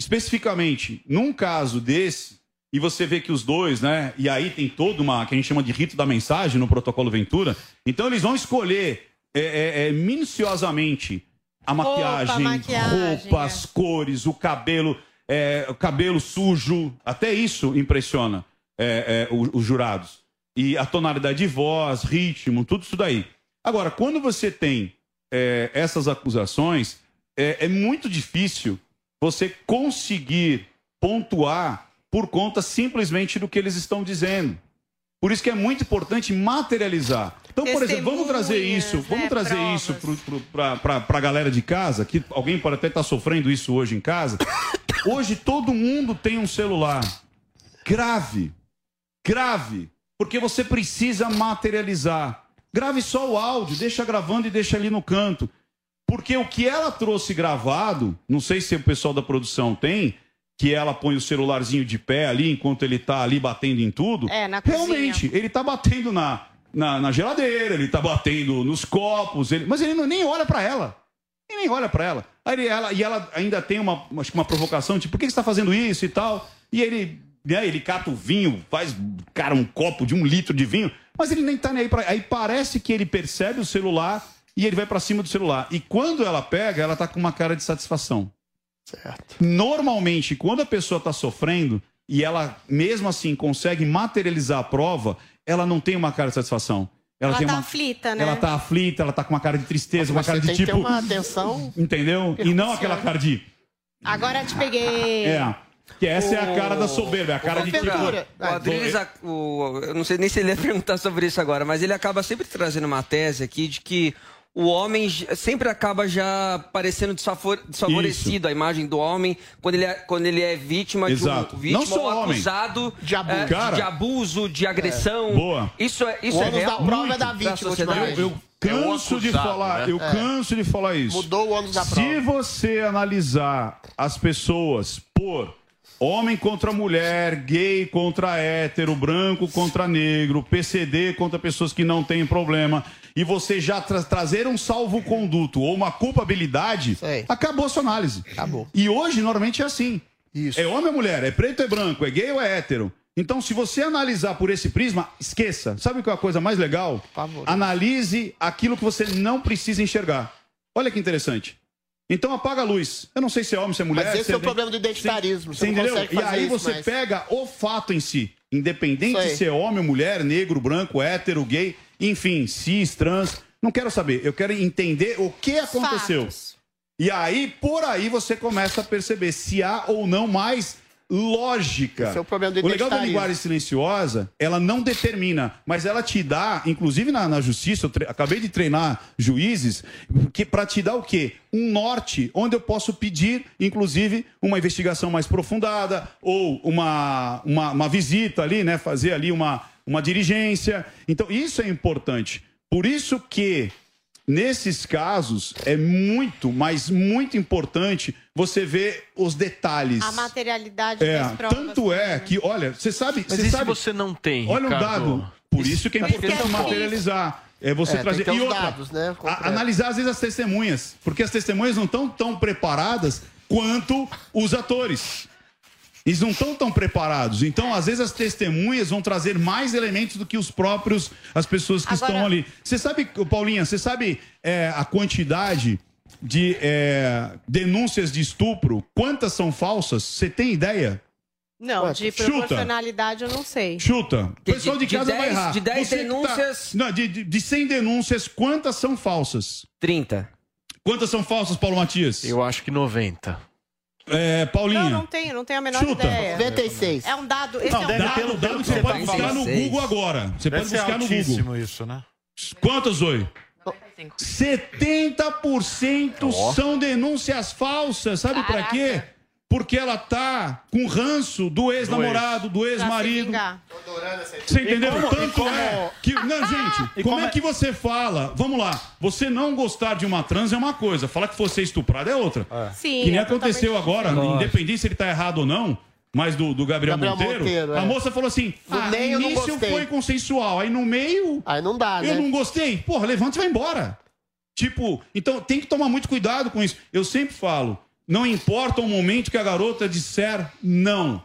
especificamente, num caso desse, e você vê que os dois, né? E aí tem toda uma que a gente chama de rito da mensagem no protocolo Ventura. Então eles vão escolher é, é, é, minuciosamente a maquiagem, maquiagem, roupa, as cores, o cabelo, é, o cabelo sujo. Até isso impressiona é, é, o- os jurados. E a tonalidade de voz, ritmo, tudo isso daí. Agora, quando você tem é, essas acusações, é, é muito difícil você conseguir pontuar por conta simplesmente do que eles estão dizendo. Por isso que é muito importante materializar. Então, por exemplo, vamos trazer isso, vamos né, trazer isso para a galera de casa, que alguém pode até estar sofrendo isso hoje em casa. Hoje todo mundo tem um celular. Grave. Grave. Porque você precisa materializar. Grave só o áudio, deixa gravando e deixa ali no canto. Porque o que ela trouxe gravado, não sei se o pessoal da produção tem, que ela põe o celularzinho de pé ali enquanto ele tá ali batendo em tudo. É, na Realmente, ele tá batendo na, na, na geladeira, ele tá batendo nos copos, ele- mas ele não, nem olha pra ela. Ele nem olha pra ela. Aí ele- ela. E ela ainda tem uma, acho que uma provocação, tipo, por que que você tá fazendo isso e tal? E ele, né, ele cata o vinho, faz, cara, um copo de um litro de vinho, mas ele nem tá nem aí pra. Aí parece que ele percebe o celular e ele vai pra cima do celular. E quando ela pega, ela tá com uma cara de satisfação. Certo. Normalmente, quando a pessoa está sofrendo e ela, mesmo assim, consegue materializar a prova, ela não tem uma cara de satisfação. Ela, Ela tem tá uma... aflita, né? Ela tá aflita, ela tá com uma cara de tristeza, uma Você cara de tem que tipo. ter uma atenção. Entendeu? E não aquela cara de. Agora te peguei. É. Que essa é a cara da soberba, é a cara de tipo. O Adriles, a- o- eu não sei nem se ele ia perguntar sobre isso agora, mas ele acaba sempre trazendo uma tese aqui de que o homem sempre acaba já parecendo desfavor- desfavorecido, a imagem do homem, quando ele é, quando ele é vítima Exato. de um vítima Não só ou homem. acusado De abuso. é, Cara. de abuso, de agressão. Boa. Isso é, isso O é ônus real da prova é muito da vítima, sociedade. Eu, eu canso de falar, eu É. canso de falar isso. Mudou o ônus da Se prova. você analisar as pessoas por homem contra mulher, gay contra hétero, branco contra negro, PCD contra pessoas que não têm problema, e você já tra- trazer um salvo-conduto ou uma culpabilidade, acabou a sua análise. Acabou. E hoje, normalmente, é assim. É homem ou mulher, é preto ou é branco, é gay ou é hétero. Então, se você analisar por esse prisma, esqueça. Sabe qual é a coisa mais legal? Analise aquilo que você não precisa enxergar. Olha que interessante. Então apaga a luz. Eu não sei se é homem, se é mulher. Mas esse se é o problema do identitarismo. Você entendeu? E aí isso você mais. pega o fato em si. Independente Isso de ser homem, mulher, negro, branco, hétero, gay, enfim, cis, trans. Não quero saber. Eu quero entender o que aconteceu. E aí, por aí, você começa a perceber se há ou não mais lógica. Esse é o problema do o legal da linguagem silenciosa, ela não determina, mas ela te dá, inclusive na, na justiça, eu tre- acabei de treinar juízes, que para te dar o quê? Um norte, onde eu posso pedir, inclusive, uma investigação mais aprofundada, ou uma, uma, uma visita ali, né? Fazer ali uma, uma diligência. Então, isso é importante. Por isso que Nesses casos, é muito, mas muito importante você ver os detalhes. A materialidade É, das provas. tanto é que, olha, você sabe. Mas você e se sabe, você não tem, Olha um Ricardo? dado. Por isso que é Porque importante é materializar. É você É, trazer. e outra, dados, né, a- analisar às vezes as testemunhas. Porque as testemunhas não estão tão preparadas quanto os atores. Eles não estão tão preparados. Então, às vezes, as testemunhas vão trazer mais elementos do que os próprios, as pessoas que Agora- estão ali. Você sabe, Paulinha, você sabe é, a quantidade de é, denúncias de estupro? Quantas são falsas? Você tem ideia? Não, de Chuta. proporcionalidade eu não sei. Chuta. O pessoal de, de- de casa vai 10 errar. de 10 Você tá- denúncias- Não, de, de, de 100 denúncias, quantas são falsas? 30. Quantas são falsas, Paulo Matias? Eu acho que 90. É, Paulinha. Não, não tenho, não tenho a menor Chuta. ideia. 96. É um dado. Esse Não, é um deve dado. ter dado que você pode buscar no Google agora. Você Deve pode ser buscar no Google. isso, né? Quantas, Oi? 70% são denúncias falsas. Sabe pra quê? Porque ela tá com ranço do ex-namorado, do ex-marido. Você entendeu? Como- Tanto como- é que. Não, gente, E como, como é é- que você fala? Vamos lá. Você não gostar de uma trans é uma coisa, falar que você é estuprado é outra. Sim, que nem é aconteceu agora, independente se ele tá errado ou não. Mas do, do Gabriel, Gabriel Monteiro, Monteiro, é. a moça falou assim: No ah, meio início gostei." foi consensual, aí no meio. Aí não dá, Eu né? não gostei. Porra, levanta e vai embora. Tipo, então tem que tomar muito cuidado com isso. Eu sempre falo: não importa o momento que a garota disser não.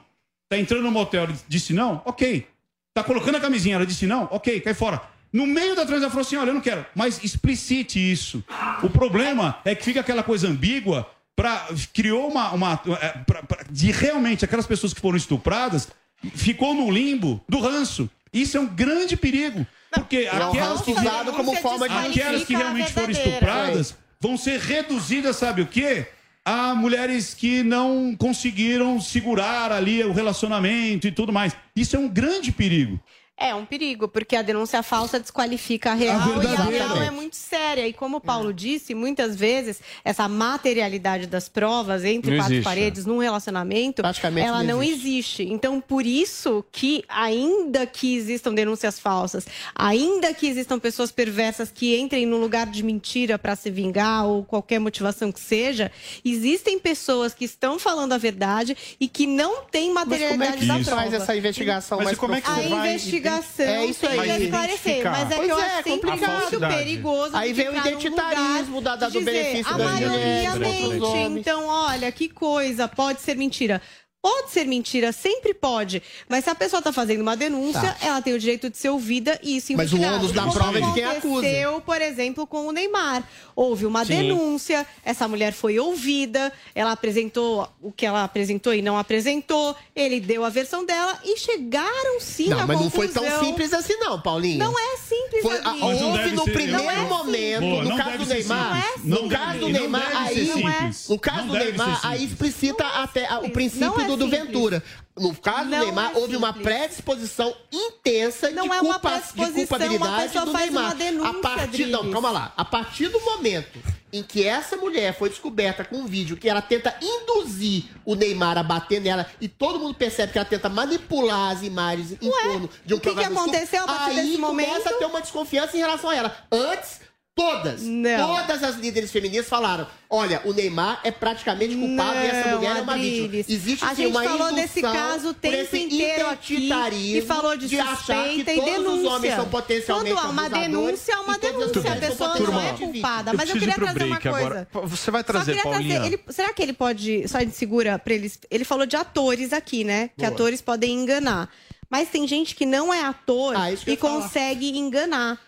Tá entrando no motel, ela disse não? Ok. Tá colocando a camisinha, ela disse não? Ok, cai fora. No meio da trans, ela falou assim: olha, eu não quero. Mas explicite isso. O problema é que fica aquela coisa ambígua. Pra, criou uma. uma é, pra- pra- de realmente aquelas pessoas que foram estupradas, ficou no limbo do ranço. Isso é um grande perigo. Porque é um aquelas que, ranço usado como forma de- aquelas que realmente foram estupradas vão ser reduzidas, sabe o quê? A mulheres que não conseguiram segurar ali o relacionamento e tudo mais. Isso é um grande perigo. É um perigo, porque a denúncia falsa desqualifica a real e a real é muito séria. E como o Paulo disse, muitas vezes essa materialidade das provas entre Não quatro existe, paredes num relacionamento, ela não não existe. Então, por isso que ainda que existam denúncias falsas, ainda que existam pessoas perversas que entrem no lugar de mentira para se vingar ou qualquer motivação que seja, existem pessoas que estão falando a verdade e que não têm Mas como é materialidade que da prova. faz essa investigação Mas mais como é que você vai- É isso aí. tem que esclarecer, mas é que eu acho sempre muito perigoso Aí vem o identitarismo da, da, do dizer, benefício a das maioria mente, homens. então olha, que coisa, pode ser mentira. Pode ser mentira, sempre pode. Mas se a pessoa está fazendo uma denúncia, Tá. ela tem o direito de ser ouvida e isso Mas o ônus da prova é de quem acusa. aconteceu, por exemplo, com o Neymar. Houve uma Sim. denúncia, essa mulher foi ouvida, ela apresentou o que ela apresentou e não apresentou, ele deu a versão dela e chegaram sim Não, à mas não foi tão simples assim, não, Paulinho. Não é simples, Foi, a- houve no primeiro Não é momento, simples. no não caso do ser Neymar, simples. no caso do Neymar, ser aí, simples. no caso do Neymar, ser aí explicita até o princípio Não é do, do simples. Ventura. No caso do Não Neymar, é houve uma predisposição intensa Não de, é uma culpa, de culpabilidade do faz Neymar. denúncia, a partir, não, calma lá. A partir do momento em que essa mulher foi descoberta com um vídeo que ela tenta induzir o Neymar a bater nela e todo mundo percebe que ela tenta manipular as imagens em torno de um o que que programa estupro, aconteceu a partir aí desse começa momento? a ter uma desconfiança em relação a ela. Antes, todas, Não. todas as líderes feministas falaram: olha, o Neymar é praticamente culpado e essa Não, mulher é uma vítima. Existe A sim, gente uma falou desse indução caso o por tempo esse inteiro aqui e falou de achar que suspeita e todos denúncia. os homens são potencialmente Quando há uma denúncia, é uma denúncia. A pessoa não é culpada. Eu Mas eu queria trazer uma coisa. agora. Você vai trazer, Paulinha? ele- será que ele pode. Só de segura pra eles. Ele falou de atores aqui, né? Que Boa. atores podem enganar. Mas tem gente que não é ator Ah, que e ia falar. consegue enganar.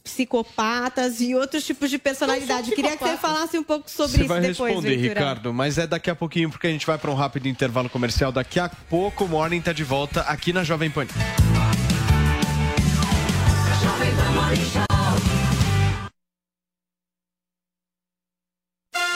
Psicopatas e outros tipos de personalidade. Queria que você falasse um pouco sobre Você isso vai depois, responder, Ventura. Ricardo, mas é daqui a pouquinho, porque a gente vai para um rápido intervalo comercial. Daqui a pouco o Morning tá de volta aqui na Jovem Pan.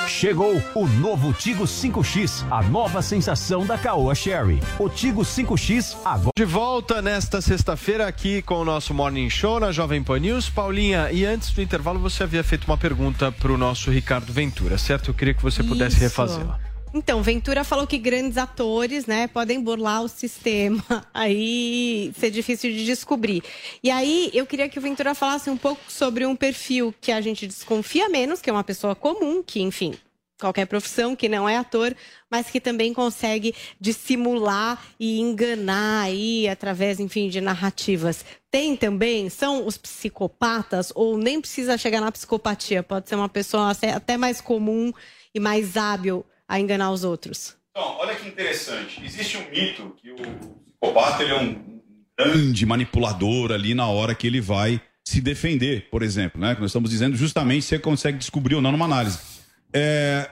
Chegou o novo Tigo 5X, a nova sensação da Caoa Sherry. O Tigo 5X agora. De volta nesta sexta-feira aqui com o nosso Morning Show na Jovem Pan News. Paulinha, e antes do intervalo você havia feito uma pergunta para o nosso Ricardo Ventura, certo? Eu queria que você pudesse refazê-la. Então, Ventura falou que grandes atores, né, podem burlar o sistema, aí ser difícil de descobrir. E aí, eu queria que o Ventura falasse um pouco sobre um perfil que a gente desconfia menos, que é uma pessoa comum, que, enfim, qualquer profissão, que não é ator, mas que também consegue dissimular e enganar aí através, enfim, de narrativas. Tem também, são os psicopatas, ou nem precisa chegar na psicopatia, pode ser uma pessoa até mais comum e mais hábil a enganar os outros. Então, olha que interessante. Existe um mito que o psicopata ele é um grande manipulador ali na hora que ele vai se defender, por exemplo, né? Que Nós estamos dizendo justamente se você consegue descobrir ou não numa análise. É,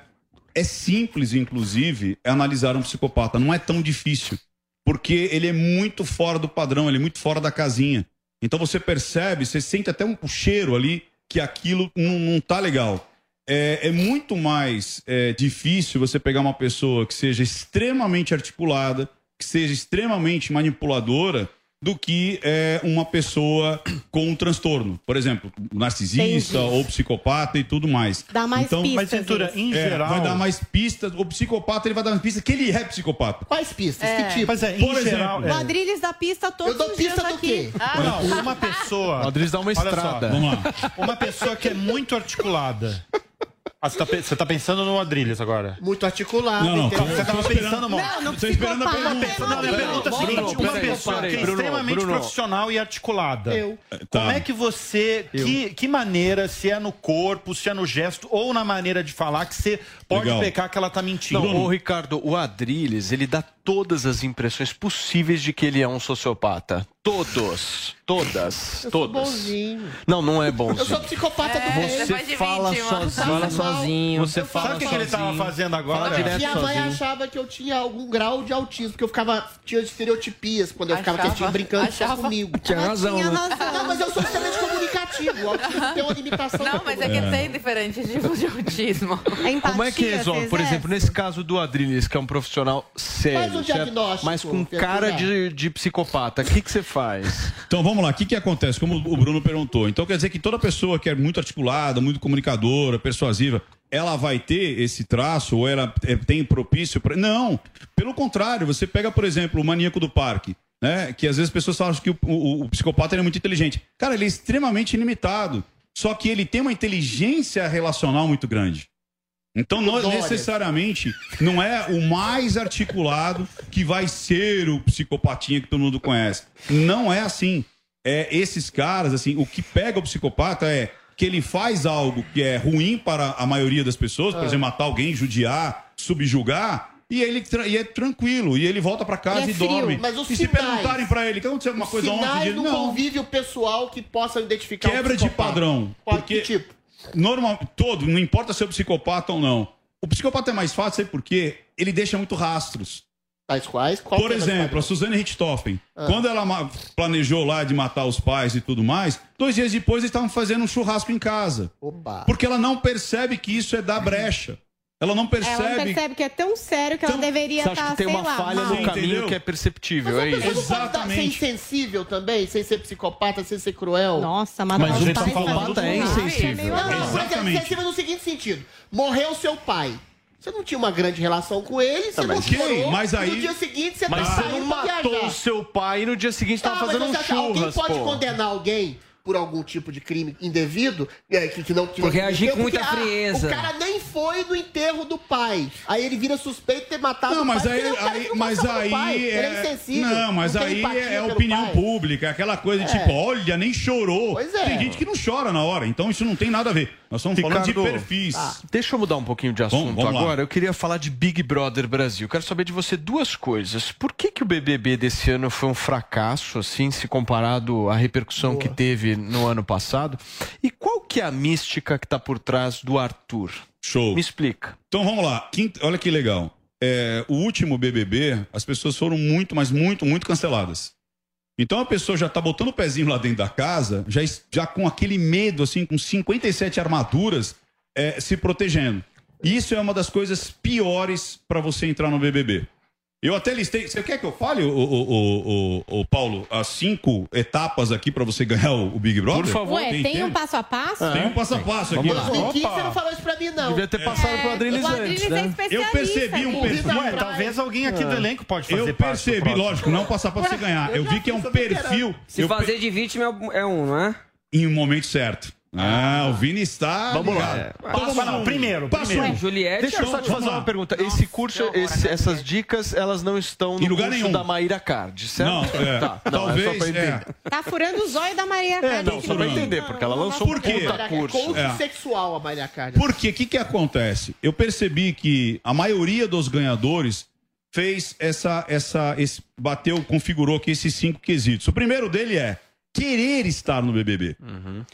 é simples, inclusive, analisar um psicopata. Não é tão difícil, porque ele é muito fora do padrão, ele é muito fora da casinha. Então você percebe, você sente até um cheiro ali que aquilo não, não tá legal. É, é muito mais é, difícil você pegar uma pessoa que seja extremamente articulada, que seja extremamente manipuladora do que é, uma pessoa com um transtorno. Por exemplo, narcisista Entendi. ou psicopata e tudo mais. Dá mais então, pistas, Mas, Cintura, em é, geral- Vai dar mais pistas. O psicopata ele vai dar mais pistas que ele é psicopata. Quais pistas? É. Que tipo? Mas é, em Por geral, exemplo, O Adrilles dá pista todos Eu dou os dias pista do aqui. quê? Ah, Não, uma pessoa. O Adriles dá uma Olha só, estrada. Vamos lá. Uma pessoa que é muito articulada. Ah, você, tá, pe- você tá pensando no Adrilles agora? Muito articulado. Não, não, entendeu? Você tava pensando mal. Não, não Tô esperando a psicopata. pergunta. Não, minha pergunta é a seguinte: Bruno, uma peraí, pessoa peraí, que é Bruno, extremamente Bruno. profissional e articulada. Eu. Tá. Como é que você. Que, que maneira, se é no corpo, se é no gesto ou na maneira de falar, que você pode Legal. pecar que ela tá mentindo? Não, ô Ricardo, o Adrilles, ele dá todas as impressões possíveis de que ele é um sociopata. Todos. Todas. Eu sou todas. bonzinho. Não, não é Eu bonzinho. sou psicopata também. Você fala sozinho. Fala sozinho. Você fala Sabe o que, que ele tava fazendo agora? direto Minha mãe achava que eu tinha algum grau de autismo, porque eu ficava. Tinha estereotipias quando eu ficava Achava. brincando Achava. comigo. Tinha razão, Tinha né? razão. Não, mas eu sou extremamente comunicativo. O autismo tem uma limitação. Não, mas é que tem diferentes tipos de autismo. A empatia, Como é que resolve? Por exemplo, nesse caso do Adrilles, que é um profissional sério, Um diagnóstico, mas com Pedro, cara de, de psicopata, o que, que você faz? Então vamos lá, o que, que acontece? Como o Bruno perguntou. Então quer dizer que toda pessoa que é muito articulada, muito comunicadora, persuasiva, ela vai ter esse traço ou ela é, tem propício para. Não, pelo contrário, você pega, por exemplo, o maníaco do parque. Né, que às vezes as pessoas falam que o, o- o psicopata ele é muito inteligente. Cara, ele é extremamente ilimitado. Só que ele tem uma inteligência relacional muito grande. Então, não necessariamente, não é o mais articulado que vai ser o psicopatinha que todo mundo conhece. Não é assim. É esses caras, assim, o que pega o psicopata é que ele faz algo que é ruim para a maioria das pessoas, por Ah. exemplo, matar alguém, judiar, subjugar, e ele e é tranquilo, e ele volta para casa Ele é e frio, dorme. mas os e se sinais- perguntarem para ele que aconteceu alguma coisa ontem, Sinais do não. convívio pessoal que possam identificar o Quebra de padrão. Porque que tipo? Normal, todo, não importa se é psicopata ou não. O psicopata é mais fácil, sabe por quê? Ele deixa muito rastros. Tais quais? Qual Por é exemplo, a? Suzane Richthofen, Ah. quando ela planejou lá de matar os pais e tudo mais, dois dias depois eles estavam fazendo um churrasco em casa. Opa. Porque ela não percebe que isso é dar brecha. Ela não percebe. Ela não percebe que é tão sério que ela deveria Você acha estar, que tem uma lá, falha mal. no caminho Entendeu? que é perceptível, Mas é isso? não pode dar- ser insensível também, sem ser psicopata, sem ser cruel. Nossa, Mas matar o psicopata também. é insensível. Não, não, mas é Exatamente. insensível no seguinte sentido. Morreu seu pai. Você não tinha uma grande relação com ele, você Tá, não mas ok, chorou, mas aí- No dia seguinte você Mas tá você não matou viajar. o seu pai e no dia seguinte Tá, tava mas fazendo um você acha- alguém pode pô. condenar alguém por algum tipo de crime indevido, é, que, que não que Por não- reagir com porque, muita ah, frieza. o cara nem foi no enterro do pai. Aí ele vira suspeito de ter matado Não, o mas pai. aí, porque é cara aí- não mas aí é é, insensível. não, mas tem aí é opinião pai. pública, aquela coisa de É. tipo, olha, nem chorou. Pois é. Tem gente que não chora na hora, então isso não tem nada a ver. Nós estamos falando de Ricardo, perfis. Deixa eu mudar um pouquinho de assunto lá. agora. Eu queria falar de Big Brother Brasil. Quero saber de você duas coisas. Por que, que o BBB desse ano foi um fracasso, assim, se comparado à repercussão que teve no ano passado? E qual que é a mística que está por trás do Arthur? Show. Me explica. Então vamos lá. Quinta- olha que legal. É, o último BBB, as pessoas foram muito, mas muito, muito canceladas. Então a pessoa já tá botando o pezinho lá dentro da casa, já, já com aquele medo, assim, com 57 armaduras, é, se protegendo. Isso é uma das coisas piores para você entrar no BBB. Eu até listei. Você quer que eu fale, o, o, o, o, Paulo, as cinco etapas aqui para você ganhar o, o Big Brother? Por favor. Ué, tem, um tempo? passo a passo? Tem um passo a passo aqui. Vamos lá. 2015 Opa. você não falou isso pra mim, não. Devia ter passado pro Adriles o antes, Adriles é né? especialista. Eu percebi um perfil. Ué, talvez alguém aqui do elenco pode fazer Eu percebi, lógico, não passar pra você ganhar. Eu vi que é um perfil. Se eu fazer de vítima é um- é um, não é? Em um momento certo. Ah, o Vini está. Vamos lá. Então, vamos lá. Primeiro, Passo primeiro. um. Juliette. Deixa eu só te fazer uma pergunta. Esse curso, esse- essas dicas, elas não estão no lugar curso nenhum. da Maíra Card, certo? Não, é. Tá, não, Talvez. é só pra é. entender. Tá furando o zóio da Maria É, Cardi. não, só pra entender, porque ela lançou Por um quê? puta curso. É. sexual, a Maria Cardi. Por quê? O que, que acontece? Eu percebi que a maioria dos ganhadores fez essa, essa, esse, bateu, configurou aqui esses cinco quesitos. O primeiro dele é querer estar no BBB. Uhum.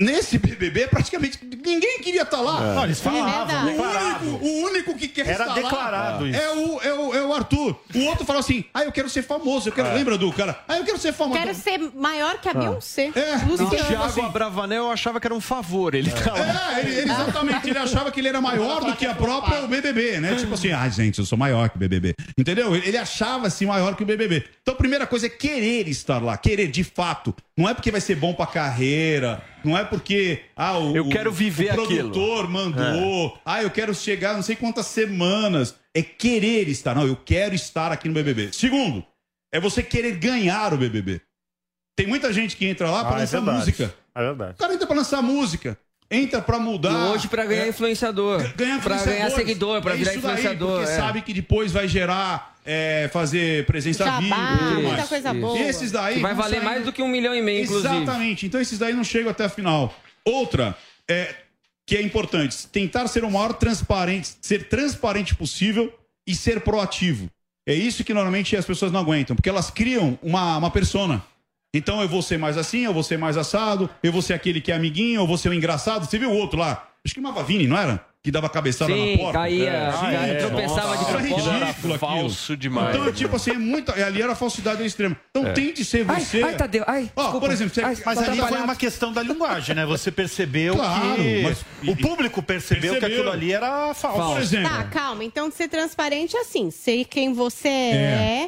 Nesse BBB, praticamente ninguém queria estar lá. Não, eles falavam. O único, o único que quer Era estar declarado lá isso. É o, é, o, é o Arthur. O outro falou assim: ah, eu quero ser famoso. Eu quero... É. Lembra do cara? Ah, eu quero ser famoso. Quero ser maior que a Beyoncé. É, O Luciano. Thiago Abravanel eu achava que era um favor. Ele tava... É, ele, ele exatamente, ele achava que ele era maior do que a própria BBB, né? Tipo assim, ah, gente, eu sou maior que o BBB. Entendeu? Ele achava-se maior que o BBB. Então a primeira coisa é querer estar lá, querer de fato. Não é porque vai ser bom pra carreira, não é porque ah, o, Eu quero viver o aquilo. produtor mandou, ah, eu quero chegar não sei quantas semanas. É querer estar. Não, eu quero estar aqui no BBB. Segundo, é você querer ganhar o BBB. Tem muita gente que entra lá pra Ah, é lançar verdade. música. É verdade. O cara entra pra lançar música. Entra pra mudar. E hoje pra ganhar influenciador. Ganhar pra ganhar seguidor, pra É virar isso daí, influenciador. porque é. sabe que depois vai gerar, é, fazer presença Jabá, viva e tudo muita mais. coisa boa. E esses daí. Que vai valer sair- mais do que um milhão e meio, inclusive. Exatamente. Então esses daí não chegam até a final. Outra, é, que é importante, tentar ser o maior transparente, ser transparente possível e ser proativo. É isso que normalmente as pessoas não aguentam, porque elas criam uma, uma persona. Então eu vou ser mais assim, eu vou ser mais assado, eu vou ser aquele que é amiguinho, eu vou ser o engraçado. Você viu o outro lá? Acho que chamava Vini, não era? Que dava cabeçada Sim, na porta. caía, É. caía, Sim, tropeçava de nossa, era propósito. ridículo aquilo. Falso demais. Então, é tipo assim, é muito, ali era a falsidade ao extremo. Então É. tente ser Ai, você. ai, Tadeu, ai, Ó, desculpa. por exemplo, você Ai, Mas tá ali foi uma questão da linguagem, né? Você percebeu Claro, que mas- o público percebeu, que Percebeu. aquilo ali era falso. Por exemplo, Tá, calma. Então, ser transparente é assim, ser quem você é.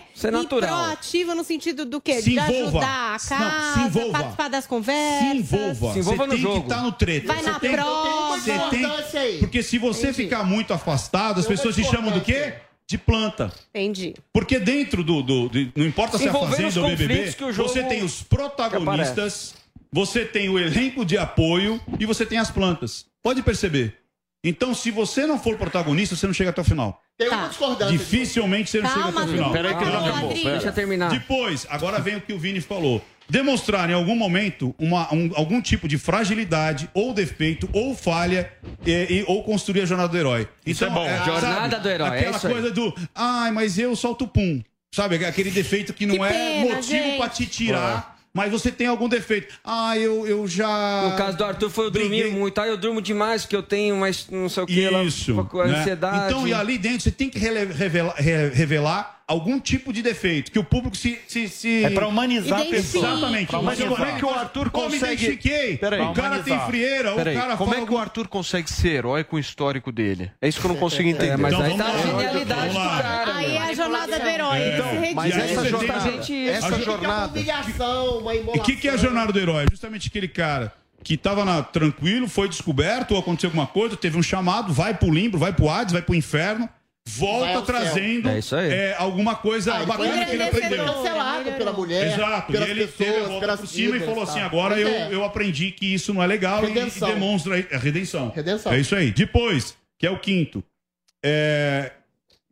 É. Ser E natural. proativo no sentido do quê? Se de ajudar a Não, se casa, participar das se conversas. envolva. Se envolva você no tem jogo. que estar no treta. Vai Você na tem- prova. Você Importância aí. tem... Porque se você Entendi. ficar muito afastado, as Tem uma pessoas te chamam do quê? De planta. Entendi. Porque dentro do. do- de- não importa se é a Fazenda ou BBB, você tem os protagonistas, você tem o elenco de apoio e você tem as plantas. Pode perceber. Então, se você não for protagonista, você não chega até o final. Tem Tá. uma discordância. Dificilmente você não chega Calma, até o final. Peraí que não acabou. Deixa eu terminar. Depois, agora vem o que o Vini falou. Demonstrar em algum momento uma- um- algum tipo de fragilidade, ou defeito, ou falha, e- e- ou construir a jornada do herói. Isso é bom. Jornada do herói, é Aquela aí. coisa do, ai, mas eu solto pum. Sabe, aquele defeito que não Que é pena, motivo pra te tirar, mas você tem algum defeito. Ah, eu, eu já. No caso do Arthur foi eu dormir Briguei. muito. Ah, eu durmo demais porque eu tenho, mas não sei o que. lá, Isso. com a né? ansiedade. Então, e ali dentro você tem que revelar, re- revelar algum tipo de defeito, que o público se. se, se... É pra humanizar a pessoa. Exatamente. Pra Mas como é que o Arthur Pô, me consegue... identifiquei. Peraí, o cara tem frieira, Peraí, o cara como fala é que o Arthur consegue ser herói com o histórico dele? É isso que eu não consigo entender. É, mas Então, aí tá a genialidade do cara. Aí é a jornada do herói. Então, ele se mas essa jornada, gente- essa jornada. humilhação, uma E o que, que é a jornada do herói? Justamente aquele cara que tava na- tranquilo, foi descoberto, ou aconteceu alguma coisa, teve um chamado, vai pro limbo, vai pro Hades, vai pro inferno, volta trazendo É isso aí. é, alguma coisa Ah, bacana que ele aprendeu. cancelado pela mulher, Exato, e ele teve a pessoas, volta pelas por cima e falou tá? assim: agora eu, é. eu aprendi que isso não é legal e- Redenção. e demonstra aí- a redenção. Redenção. É isso aí. Depois, que é o quinto, é,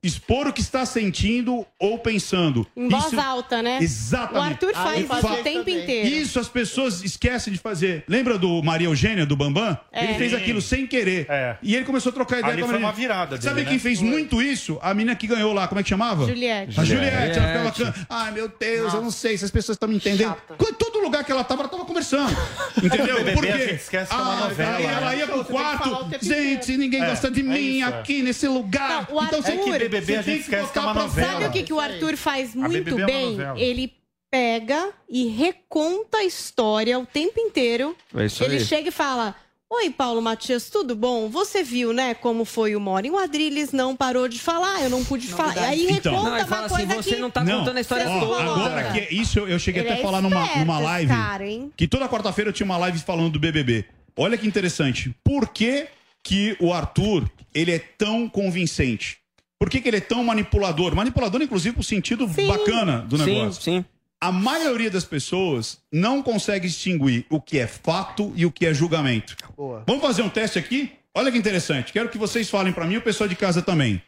expor o que está sentindo ou pensando. Em voz Isso- alta, né? Exatamente. O Arthur Ah, faz ele isso faz o tempo também. inteiro. Isso as pessoas esquecem de fazer. Lembra do Maria Eugênia, do Bambam? É. Ele fez aquilo sem querer. É. E ele começou a trocar ideia Ali com a foi uma virada dele, Sabe né? quem fez muito isso? A menina que ganhou lá, como é que chamava? Juliette. A Juliette. Ela ficava. Ai, meu Deus, eu não sei se as pessoas estão me entendendo. Em todo lugar que ela tava, ela tava conversando. Entendeu? BBB, Por quê? esquece uma Ah, novela, aí ela né? ia pro quarto. Gente, ninguém É, gosta de é mim isso, aqui nesse lugar. Então você Arthur- tem É que BBB a gente esquece que é uma novela. Sabe o que, que o Arthur faz BBB muito é uma bem? novela. Ele pega e reconta a história o tempo inteiro. É isso Ele aí. chega e fala: Oi, Paulo Matias, tudo bom? Você viu, né, como foi o Mori? O Adriles não parou de falar, eu não pude falar. E aí Então. reconta Não, uma assim, coisa você que... não tá contando a história Ó, toda. Agora que é- isso eu cheguei Ele até a é falar numa, numa live. cara, hein? Que toda quarta-feira eu tinha uma live falando do BBB. Olha que interessante. Por que, que o Arthur ele é tão convincente? Por que, que ele é tão manipulador? Manipulador, inclusive, pro sentido bacana do Sim, negócio. sim. A maioria das pessoas não consegue distinguir o que é fato e o que é julgamento. Boa. Vamos fazer um teste aqui? Olha que interessante. Quero que vocês falem pra mim e o pessoal de casa também.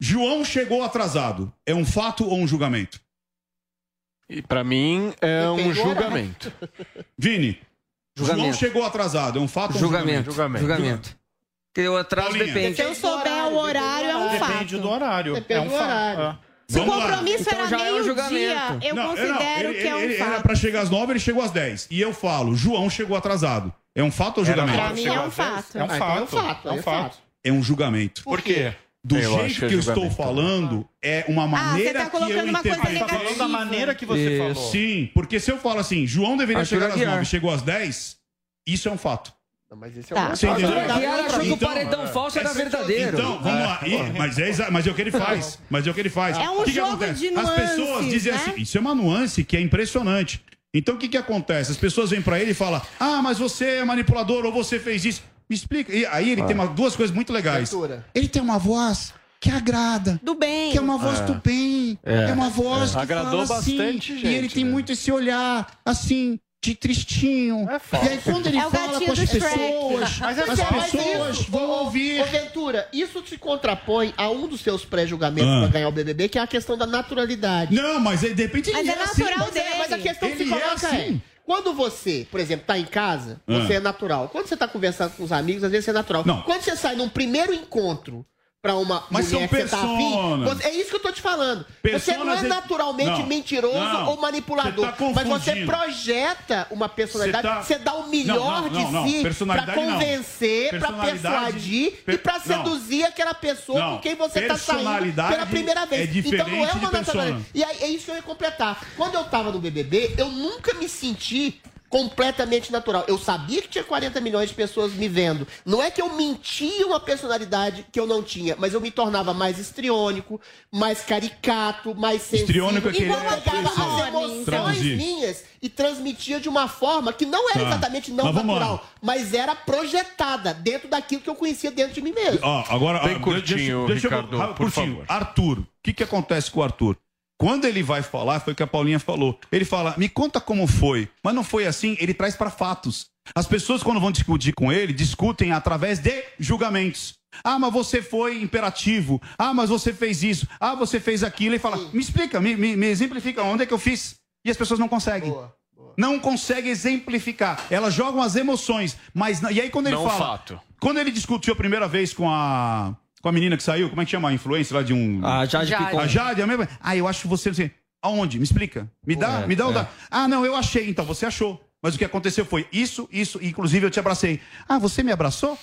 João chegou atrasado. É um fato ou um julgamento? E pra mim é um julgamento. Vini, João Julgamento. chegou atrasado. É um fato ou um Julgamento. julgamento? Julgamento. Porque o atraso Paulinha. depende. Se eu souber o horário, é um fato. Depende do horário. Depende é um do fato. horário. é. Se o Vamos lá. compromisso Então era é um meio-dia, eu Não, considero ele, que é um ele- fato. Era pra chegar às nove, ele chegou às dez. E eu falo, João chegou atrasado. É um fato ou julgamento? Pra mim é um fato. É um Ah, então é um fato. fato, É um aí é fato. fato. É um julgamento. Por quê? Do Eu jeito que é que eu estou julgamento. falando, é uma maneira tá que colocando eu uma coisa negativa. Falando da maneira que você Isso. falou. Sim, porque se eu falo assim, João deveria Arthur chegar às Aguiar. 9 chegou às 10, isso é um fato. Mas esse Tá. Você entendeu? Arthur Aguiar achou que o paredão falso era essa- verdadeiro. Então, vamos lá. E- mas, é exa- mas é o que ele faz. Mas é o que ele faz. É um o que que jogo acontece? de As pessoas nuances, dizem né? assim, isso é uma nuance que é impressionante. Então o que, que acontece? As pessoas vêm pra ele e falam: Ah, mas você é manipulador ou você fez isso. Me explica. E aí ele tem uma- duas coisas muito legais. Ele tem uma voz que agrada. Do bem. Que é uma voz É. do bem. É. É, uma voz É. que Agradou fala assim, bastante E ele gente, tem né? muito esse olhar, assim, de tristinho. e aí quando ele É o fala gatinho com as pessoas, Mas é as pessoas isso, vão ô, ouvir. Ô, Ventura, isso se contrapõe a um dos seus pré-julgamentos Ah. pra ganhar o BBB, que é a questão da naturalidade. Não, mas de repente Mas ele é é assim. natural Mas, é, mas a dele. questão que se Ele é coloca é, assim. quando você, por exemplo, tá em casa, Ah. você é natural. Quando você tá conversando com os amigos, às vezes você é natural. Não. Quando você sai num primeiro encontro pra uma Mas mulher são que você tá afim, personas. você- é isso que eu tô te falando. você não é Personas- naturalmente Não. mentiroso Não. ou manipulador. Você tá mas você projeta uma personalidade, Você tá- você dá o melhor Não, de si pra convencer, pra persuadir per- e pra seduzir aquela pessoa com quem você tá saindo pela primeira vez. é então não é uma de naturalidade. E aí, é isso que eu ia completar. Quando eu tava no BBB, eu nunca me senti completamente natural. Eu sabia que tinha 40 milhões de pessoas me vendo. Não é que eu mentia uma personalidade que eu não tinha, mas eu me tornava mais histriônico, mais caricato, mais sensível. Histriônico é aquele- Igual as emoções traduzir. minhas e transmitia de uma forma que não era Tá. exatamente não Mas natural, mas era projetada dentro daquilo que eu conhecia dentro de mim mesmo. Ó, agora, Bem ah, curtinho, deixa, deixa Ricardo, eu, ah, por curtinho. favor. Arthur, o que, que acontece com o Arthur? Quando ele vai falar, foi o que a Paulinha falou. Ele fala, me conta como foi. Mas não foi assim, ele traz para fatos. As pessoas, quando vão discutir com ele, discutem através de julgamentos. Ah, mas você foi imperativo. Ah, mas você fez isso. Ah, você fez aquilo. E fala, me explica, me, me- me exemplifica onde é que eu fiz. E as pessoas não conseguem. Não conseguem exemplificar. Elas jogam as emoções. Mas, não- e aí quando ele Não fala. fato. Quando ele discutiu a primeira vez com a. Com a menina que saiu, como é que chama? A influência lá de um. A Jade Jade. Picon. A Jade, a mesma. Ah, eu acho você. você... Aonde? Me explica. Me dá, É, me dá um é. da. Ah, não, eu achei. Então você achou. Mas o que aconteceu foi isso, isso, inclusive eu te abracei. Ah, você me abraçou?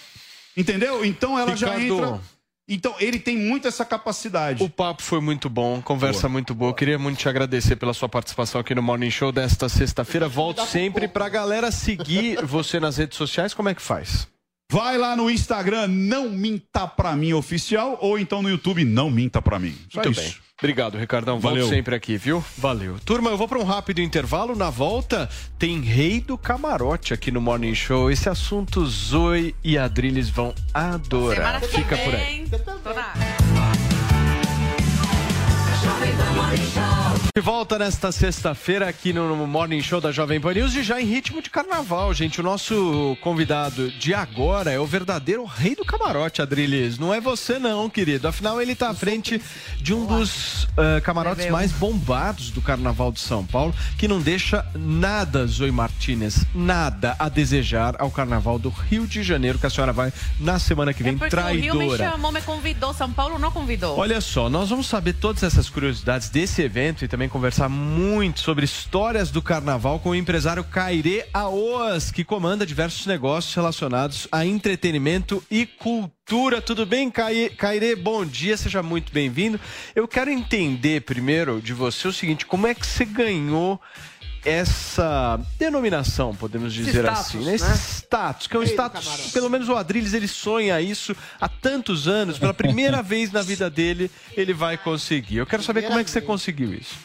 Entendeu? Então ela já Ricardo. entra. Então ele tem muito essa capacidade. O papo foi muito bom, conversa muito boa. Queria muito te agradecer pela sua participação aqui no Morning Show desta sexta-feira. Volto sempre pra galera seguir você nas redes sociais. Como é que faz? Vai lá no Instagram, não minta pra mim oficial, ou então no YouTube, não minta pra mim. Só Muito isso. bem. Obrigado, Ricardão. Volto Valeu. sempre aqui, viu? Valeu. Turma, eu vou para um rápido intervalo. Na volta, tem Rei do Camarote aqui no Morning Show. Esse assunto Zoe e Adriles vão adorar. Fica por aí. Tô na. De volta nesta sexta-feira aqui no Morning Show da Jovem Pan News e já em ritmo de carnaval, gente. O nosso convidado de agora é o verdadeiro rei do camarote, Adriles. Não é você não, querido. Afinal, ele está à frente de um dos eh, camarotes mais bombados do Carnaval de São Paulo, que não deixa nada, Zoe Martinez, nada a desejar ao Carnaval do Rio de Janeiro, que a senhora vai na semana que vem, É Porque o Rio me traidora. chamou, me convidou, São Paulo não convidou. Olha só, nós vamos saber todas essas curiosidades desse evento e também conversar muito sobre histórias do carnaval com o empresário Cairê Aoas, que comanda diversos negócios relacionados a entretenimento e cultura. Tudo bem, Cairê? Bom dia, seja muito bem-vindo. Eu quero entender primeiro de você o seguinte: como é que você ganhou essa denominação, podemos dizer status, assim, né? Esse né? status, que é um status, pelo menos o Adriles ele sonha isso há tantos anos, pela primeira vez na vida dele, ele vai conseguir. Eu quero saber como é que você conseguiu isso.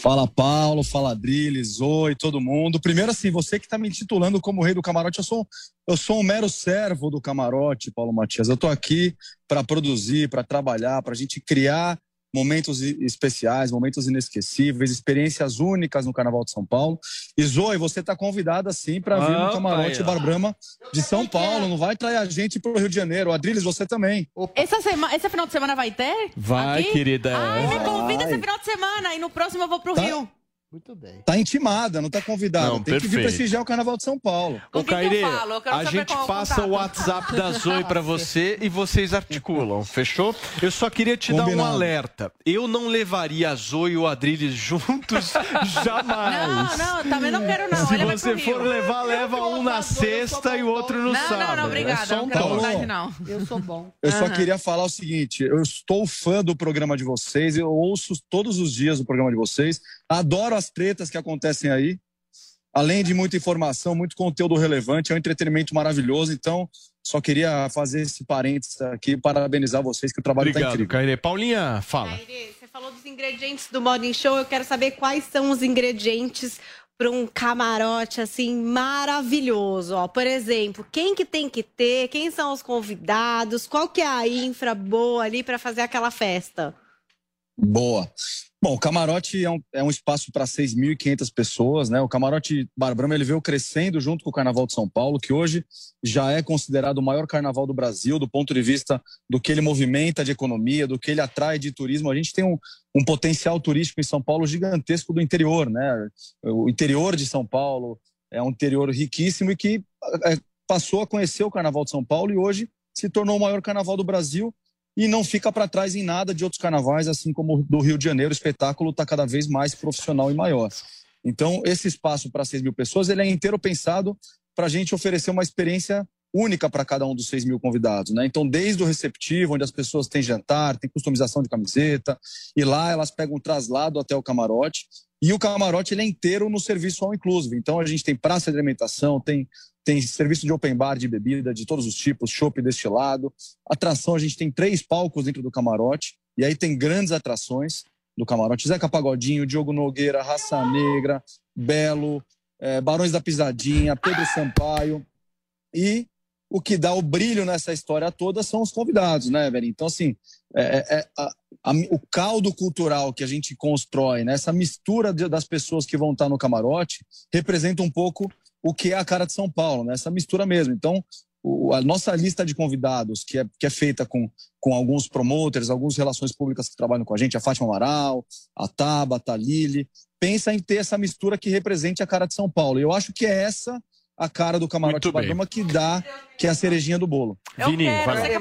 Fala Paulo, fala Adriles, oi, todo mundo. Primeiro assim, você que está me intitulando como rei do camarote, eu sou, eu sou um mero servo do camarote, Paulo Matias. Eu estou aqui para produzir, para trabalhar, para a gente criar momentos especiais, momentos inesquecíveis, experiências únicas no Carnaval de São Paulo. E Zoe, você está convidada sim para vir no camarote. Bar Brahma de São Paulo. Não vai trair a gente para o Rio de Janeiro. Adriles, você também. Essa sema- esse final de semana vai ter? Vai, Aqui? querida. Ai, me convida Vai. esse final de semana e no próximo eu vou pro Tá. Rio. Muito bem. Tá intimada, não tá convidada. Não, Tem que vir perfeito. prestigiar o Carnaval de São Paulo. Ô, Caire, a gente passa o WhatsApp da Zoe pra você e vocês articulam, fechou? Eu só queria te dar um Combinado. alerta. Eu não levaria a Zoe e o Adriles juntos jamais. Não, não, também não quero não. Se Ele vai você for Rio. levar, leva um na sexta e o outro no Não, sábado. não, não, É obrigada. só Não um quero ponto. vontade, não. Eu sou bom. Eu só Aham. queria falar o seguinte: eu estou fã do programa de vocês, eu ouço todos os dias o programa de vocês, adoro as tretas que acontecem aí. Além de muita informação, muito conteúdo relevante, é um entretenimento maravilhoso. Então, só queria fazer esse parênteses aqui e parabenizar vocês, que o trabalho está incrível. Caire. Paulinha, fala. Você falou dos ingredientes do Morning Show. Eu quero saber quais são os ingredientes para um camarote assim maravilhoso. Ó, por exemplo, quem que tem que ter? Quem são os convidados? Qual que é a infra boa ali para fazer aquela festa? Boa. Bom, o camarote é um, é um espaço para 6.500 pessoas, né? O camarote Bar Brahma, ele veio crescendo junto com o Carnaval de São Paulo, que hoje já é considerado o maior carnaval do Brasil, do ponto de vista do que ele movimenta de economia, do que ele atrai de turismo. A gente tem um, um potencial turístico em São Paulo gigantesco do interior, né? O interior de São Paulo é um interior riquíssimo e que é, passou a conhecer o Carnaval de São Paulo e hoje se tornou o maior carnaval do Brasil e não fica para trás em nada de outros carnavais, assim como do Rio de Janeiro. O espetáculo está cada vez mais profissional e maior. Então, esse espaço para 6 mil pessoas ele é inteiro pensado para a gente oferecer uma experiência única para cada um dos 6 mil convidados. Né? Então, desde o receptivo, onde as pessoas têm jantar, tem customização de camiseta, e lá elas pegam um traslado até o camarote. E o camarote ele é inteiro no serviço all inclusive. Então, a gente tem praça de alimentação, tem tem serviço de open bar de bebida de todos os tipos, chopp destilado. Atração, a gente tem três palcos dentro do camarote, e aí tem grandes atrações do camarote. Zeca Pagodinho, Diogo Nogueira, Raça Negra, Belo, eh, Barões da Pisadinha, Pedro Sampaio. E o que dá o brilho nessa história toda são os convidados, né, velho? Então, assim, é, é- é a- a- o caldo cultural que a gente constrói, né, essa mistura de- das pessoas que vão estar no camarote, representa um pouco o que é a cara de São Paulo, né? Essa mistura mesmo. Então, o- a nossa lista de convidados, que é, que é feita com, com alguns promoters, algumas relações públicas que trabalham com a gente, a Fátima Amaral, a Tabata, a Lili, pensa em ter essa mistura que represente a cara de São Paulo. Eu acho que é essa a cara do camarote Badama que dá, que é a cerejinha do bolo. Vini,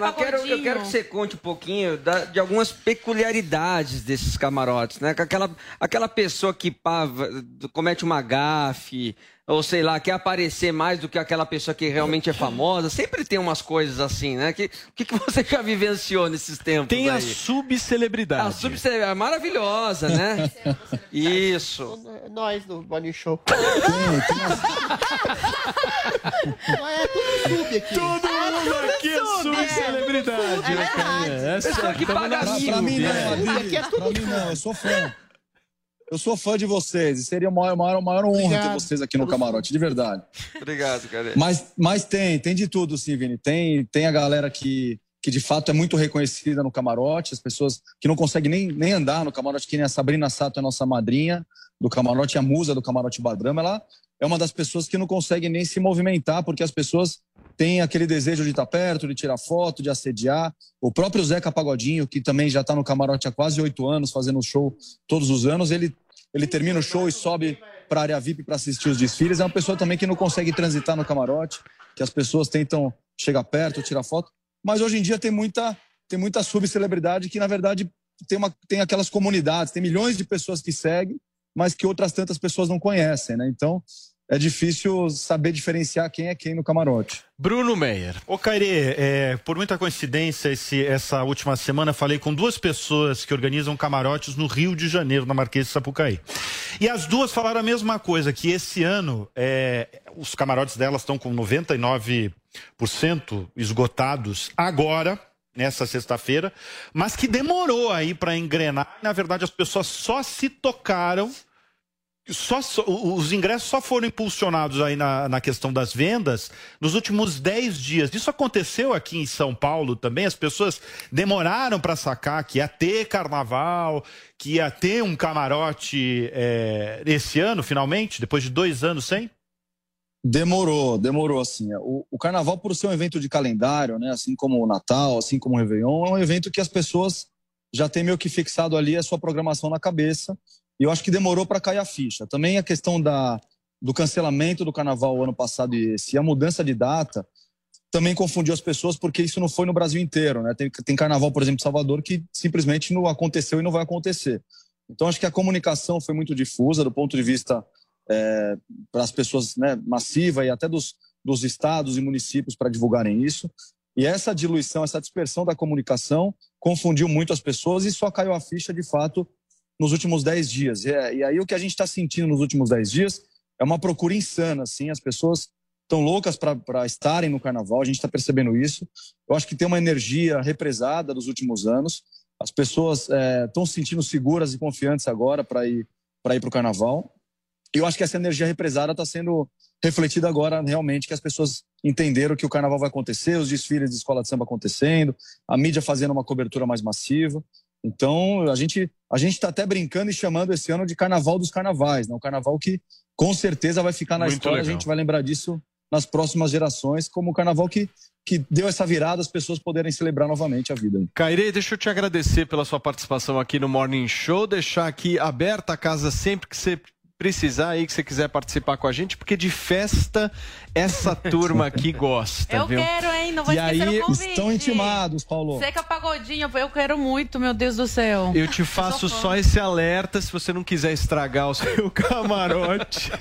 eu, quero, eu quero que você conte um pouquinho da- de algumas peculiaridades desses camarotes, né? Aquela, aquela pessoa que pá, v- comete uma gafe, ou sei lá, quer aparecer mais do que aquela pessoa que realmente é famosa. Sempre tem umas coisas assim, né? Que- O que, que você já vivenciou nesses tempos? Tem a aí? subcelebridade. A subcelebridade, é maravilhosa, né? Isso. Nós do Morning Show. Não é tudo sub aqui. Todo mundo aqui é subcelebridade. É que paga na mil. Pra mim não, É. Adri, Aqui é tudo pra mim não, eu sou fã. Eu sou fã de vocês e seria a maior, maior, maior honra Obrigado. ter vocês aqui no camarote, de verdade. Obrigado, cara. Mas, mas tem, tem de tudo, sim, Vini. Tem, tem a galera que, que de fato é muito reconhecida no camarote, as pessoas que não conseguem nem, nem andar no camarote, que nem a Sabrina Sato é nossa madrinha do camarote, a musa do camarote Badrama, ela é uma das pessoas que não consegue nem se movimentar, porque as pessoas têm aquele desejo de estar perto, de tirar foto, de assediar. O próprio Zeca Pagodinho, que também já está no camarote há quase oito anos, fazendo show todos os anos, ele, ele termina o show e sobe para a área VIP para assistir os desfiles. É uma pessoa também que não consegue transitar no camarote, que as pessoas tentam chegar perto, tirar foto. Mas hoje em dia tem muita, tem muita subcelebridade que, na verdade, tem, uma, tem aquelas comunidades, tem milhões de pessoas que seguem, mas que outras tantas pessoas não conhecem, né? Então é difícil saber diferenciar quem é quem no camarote. Bruno Meyer. Ô, Caire, é, por muita coincidência, esse- essa última semana falei com duas pessoas que organizam camarotes no Rio de Janeiro, na Marquês de Sapucaí. E as duas falaram a mesma coisa, que esse ano é, os camarotes delas estão com 99% esgotados agora, nessa sexta-feira, mas que demorou aí para engrenar. Na verdade, as pessoas só se tocaram só, os ingressos só foram impulsionados aí na, na questão das vendas nos últimos 10 dias. Isso aconteceu aqui em São Paulo também. As pessoas demoraram para sacar que ia ter carnaval, que ia ter um camarote é, esse ano, finalmente, depois de dois anos sem. Demorou, demorou assim. O, o carnaval, por ser um evento de calendário, né, assim como o Natal, assim como o Réveillon, é um evento que as pessoas já têm meio que fixado ali a sua programação na cabeça. E eu acho que demorou para cair a ficha. Também a questão da, do cancelamento do carnaval ano passado e esse, a mudança de data, também confundiu as pessoas porque isso não foi no Brasil inteiro, né? Tem, tem carnaval, por exemplo, em Salvador que simplesmente não aconteceu e não vai acontecer. Então acho que a comunicação foi muito difusa do ponto de vista é, para as pessoas, né, massiva e até dos, dos estados e municípios para divulgarem isso. E essa diluição, essa dispersão da comunicação confundiu muito as pessoas e só caiu a ficha de fato nos últimos 10 dias. E, é, e aí o que a gente está sentindo nos últimos 10 dias é uma procura insana, assim, as pessoas estão loucas para estarem no carnaval, a gente está percebendo isso. Eu acho que tem uma energia represada dos últimos anos. As pessoas estão é, se sentindo seguras e confiantes agora para ir para ir o carnaval. E eu acho que essa energia represada está sendo refletida agora realmente, que as pessoas entenderam que o carnaval vai acontecer, os desfiles de escola de samba acontecendo, a mídia fazendo uma cobertura mais massiva. Então, a gente a gente está até brincando e chamando esse ano de Carnaval dos Carnavais, né? um carnaval que com certeza vai ficar na Muito história, legal. a gente vai lembrar disso nas próximas gerações, como o carnaval que, que deu essa virada, as pessoas poderem celebrar novamente a vida. Caire, deixa eu te agradecer pela sua participação aqui no Morning Show, deixar aqui aberta a casa sempre que você precisar aí, que você quiser participar com a gente, porque de festa essa turma aqui gosta. Eu viu? quero, hein? Não vou e esquecer aí o convite. estão intimados, Paulo. Seca Pagodinho, eu quero muito, meu Deus do céu. Eu te faço só esse alerta se você não quiser estragar o seu camarote.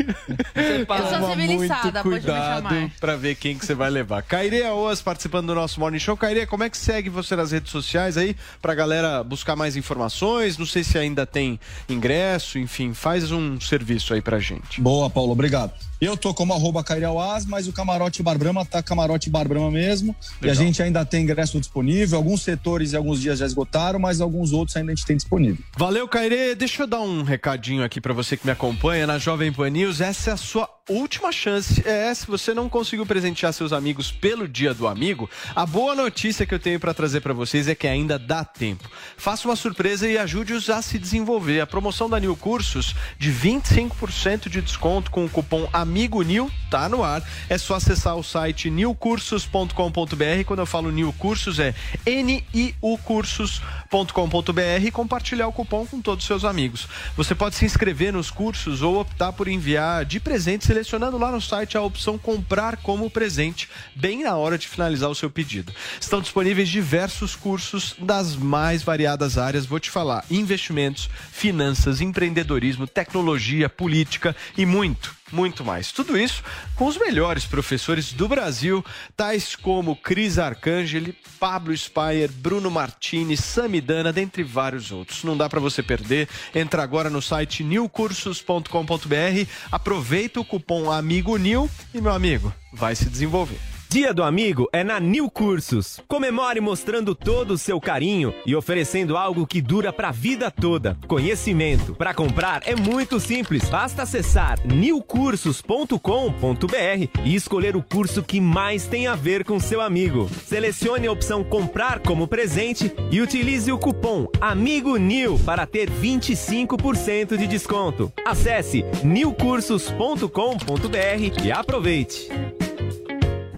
Eu sou civilizada, muito pode me chamar. cuidado pra ver quem que você vai levar. Caire Aoas participando do nosso Morning Show. Caire, como é que segue você nas redes sociais aí pra galera buscar mais informações? Não sei se ainda tem ingresso, enfim, faz um serviço aí pra gente. Boa, Paulo, obrigado. Eu tô como arroba Cairiauás, mas o Camarote Bar Brahma tá Camarote Bar Brahma mesmo. E a Legal. gente ainda tem ingresso disponível. Alguns setores e alguns dias já esgotaram, mas alguns outros ainda a gente tem disponível. Valeu, Caire. Deixa eu dar um recadinho aqui pra você que me acompanha na Jovem Pan News. Essa é a sua última chance. É, se você não conseguiu presentear seus amigos pelo Dia do Amigo, a boa notícia que eu tenho pra trazer pra vocês é que ainda dá tempo. Faça uma surpresa e ajude-os a se desenvolver. A promoção da New Cursos de 25% de desconto com o cupom Amigo New tá no ar. É só acessar o site newcursos.com.br. Quando eu falo New Cursos é N-I-U cursos.com.br e compartilhar o cupom com todos os seus amigos. Você pode se inscrever nos cursos ou optar por enviar de presente, selecionando lá no site a opção comprar como presente, bem na hora de finalizar o seu pedido. Estão disponíveis diversos cursos das mais variadas áreas, vou te falar: investimentos, finanças, empreendedorismo, tecnologia, política e muito muito mais. Tudo isso com os melhores professores do Brasil, tais como Cris Arcangeli, Pablo Spayer, Bruno Martini, Samidana, dentre vários outros. Não dá para você perder. Entra agora no site newcursos.com.br, aproveita o cupom Amigo e meu amigo, vai se desenvolver. Dia do Amigo é na New Cursos. Comemore mostrando todo o seu carinho e oferecendo algo que dura pra vida toda. Conhecimento. Para comprar é muito simples. Basta acessar newcursos.com.br e escolher o curso que mais tem a ver com seu amigo. Selecione a opção Comprar como presente e utilize o cupom Amigo New para ter 25% de desconto. Acesse newcursos.com.br e aproveite.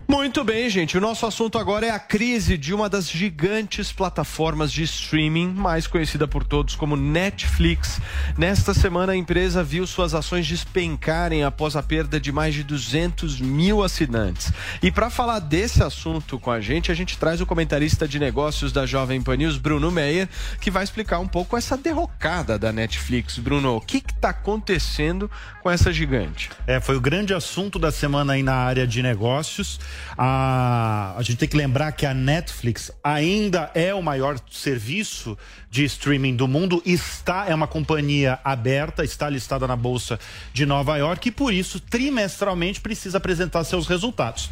Muito bem, gente. O nosso assunto agora é a crise de uma das gigantes plataformas de streaming, mais conhecida por todos como Netflix. Nesta semana, a empresa viu suas ações despencarem após a perda de mais de 200 mil assinantes. E para falar desse assunto com a gente, a gente traz o comentarista de negócios da Jovem Pan News, Bruno Meyer, que vai explicar um pouco essa derrocada da Netflix. Bruno, o que está acontecendo com essa gigante? É, foi o grande assunto da semana aí na área de negócios. A, a gente tem que lembrar que a Netflix ainda é o maior serviço de streaming do mundo, está é uma companhia aberta, está listada na bolsa de Nova York e por isso trimestralmente precisa apresentar seus resultados.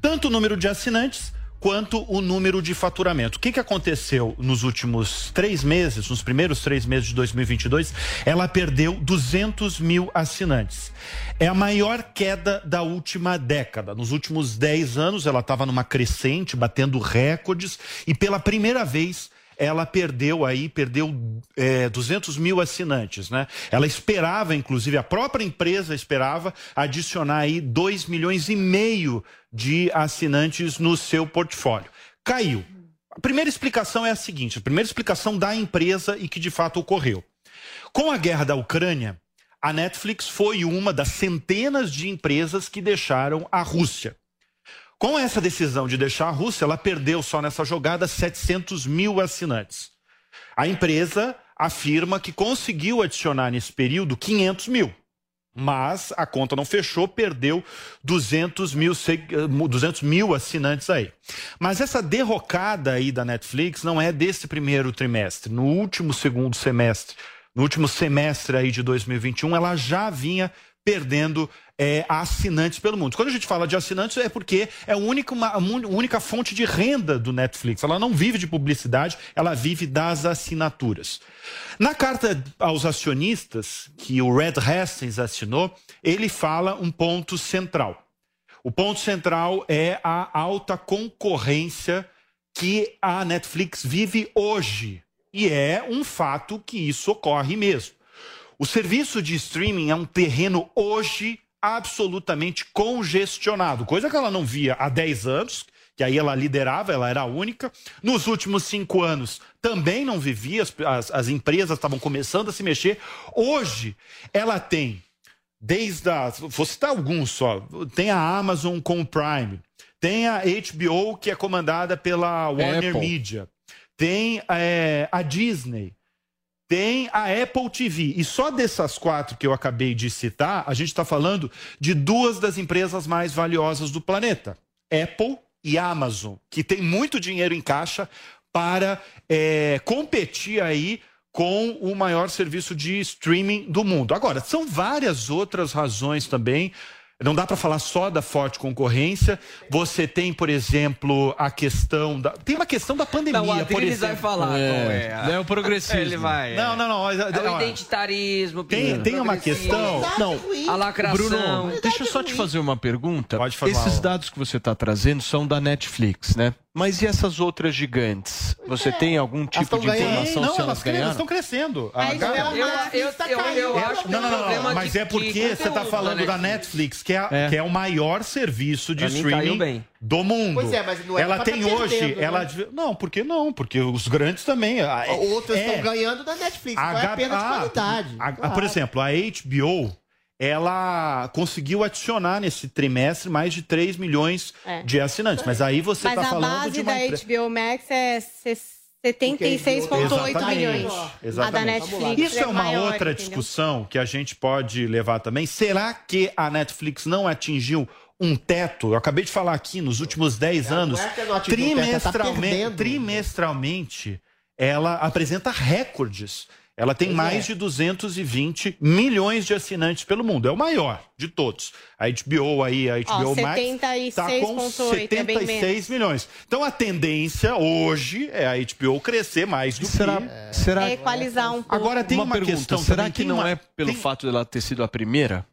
Tanto o número de assinantes quanto o número de faturamento. O que, que aconteceu nos últimos três meses, nos primeiros três meses de 2022? Ela perdeu 200 mil assinantes. É a maior queda da última década. Nos últimos 10 anos, ela estava numa crescente, batendo recordes, e pela primeira vez ela perdeu aí, perdeu é, 200 mil assinantes, né? Ela esperava, inclusive, a própria empresa esperava adicionar aí 2 milhões e meio de assinantes no seu portfólio. Caiu. A primeira explicação é a seguinte, a primeira explicação da empresa e que de fato ocorreu. Com a guerra da Ucrânia, a Netflix foi uma das centenas de empresas que deixaram a Rússia. Com essa decisão de deixar a Rússia, ela perdeu só nessa jogada 700 mil assinantes. A empresa afirma que conseguiu adicionar nesse período 500 mil. Mas a conta não fechou, perdeu 200 mil, 200 mil assinantes aí. Mas essa derrocada aí da Netflix não é desse primeiro trimestre. No último segundo semestre, no último semestre aí de 2021, ela já vinha perdendo é, assinantes pelo mundo. Quando a gente fala de assinantes é porque é a única, uma, a única fonte de renda do Netflix. Ela não vive de publicidade, ela vive das assinaturas. Na carta aos acionistas, que o Red Hastings assinou, ele fala um ponto central. O ponto central é a alta concorrência que a Netflix vive hoje. E é um fato que isso ocorre mesmo. O serviço de streaming é um terreno hoje absolutamente congestionado, coisa que ela não via há 10 anos, que aí ela liderava, ela era a única. Nos últimos cinco anos também não vivia, as, as, as empresas estavam começando a se mexer. Hoje ela tem, desde a. Vou citar alguns só: tem a Amazon com o Prime, tem a HBO, que é comandada pela Warner Apple. Media, tem é, a Disney tem a Apple TV. E só dessas quatro que eu acabei de citar, a gente está falando de duas das empresas mais valiosas do planeta: Apple e Amazon, que tem muito dinheiro em caixa para é, competir aí com o maior serviço de streaming do mundo. Agora, são várias outras razões também. Não dá para falar só da forte concorrência. Você tem, por exemplo, a questão da. Tem uma questão da pandemia, Não, o por exemplo. vai falar qual é. a- É o progressismo. Ele vai. Não, não, não. mas- É o identitarismo. Tem, tem uma questão. Não, A lacração. Bruno, deixa eu só te fazer uma pergunta. Pode fazer. Esses dados que você está trazendo são da Netflix, né? Mas e essas outras gigantes? Você tem algum tipo de informação não, se elas elas elas estão crescendo. A é uma- Eu, eu, tá eu, eu caindo. acho que Não, não, é não, não, mas de- é porque você está falando da Netflix, que é, É. que é o maior serviço de Pra streaming do mundo. Pois é, mas não é ela tem tá hoje, perdendo, né? ela devia- não, por que não? Porque os grandes também. a- é- Outros é. estão ganhando da Netflix. Qual é a H- perda de ah, qualidade? a- a- Claro. Por exemplo, a HBO, ela conseguiu adicionar nesse trimestre mais de 3 milhões É. de assinantes. Mas aí você Mas está a falando base de uma da empresa. HBO Max é se- 76,8 Exatamente, milhões. A da exatamente. Netflix Isso é uma maior, outra entendeu? discussão que a gente pode levar também. Será que a Netflix não atingiu um teto? Eu acabei de falar aqui, nos últimos 10 anos, é que não atingiu um teto, ela tá trimestralmente, trimestralmente, ela apresenta recordes. Ela tem Pois mais é. de 220 milhões de assinantes pelo mundo. É o maior de todos. A HBO aí, a HBO Ó, Max, 76,8, tá com é bem 76 milhões. Então a tendência hoje é a HBO crescer mais do Será, que... será É equalizar um pouco. Agora tem uma, pergunta, questão será que não uma- é pelo tem- fato dela ter sido a primeira?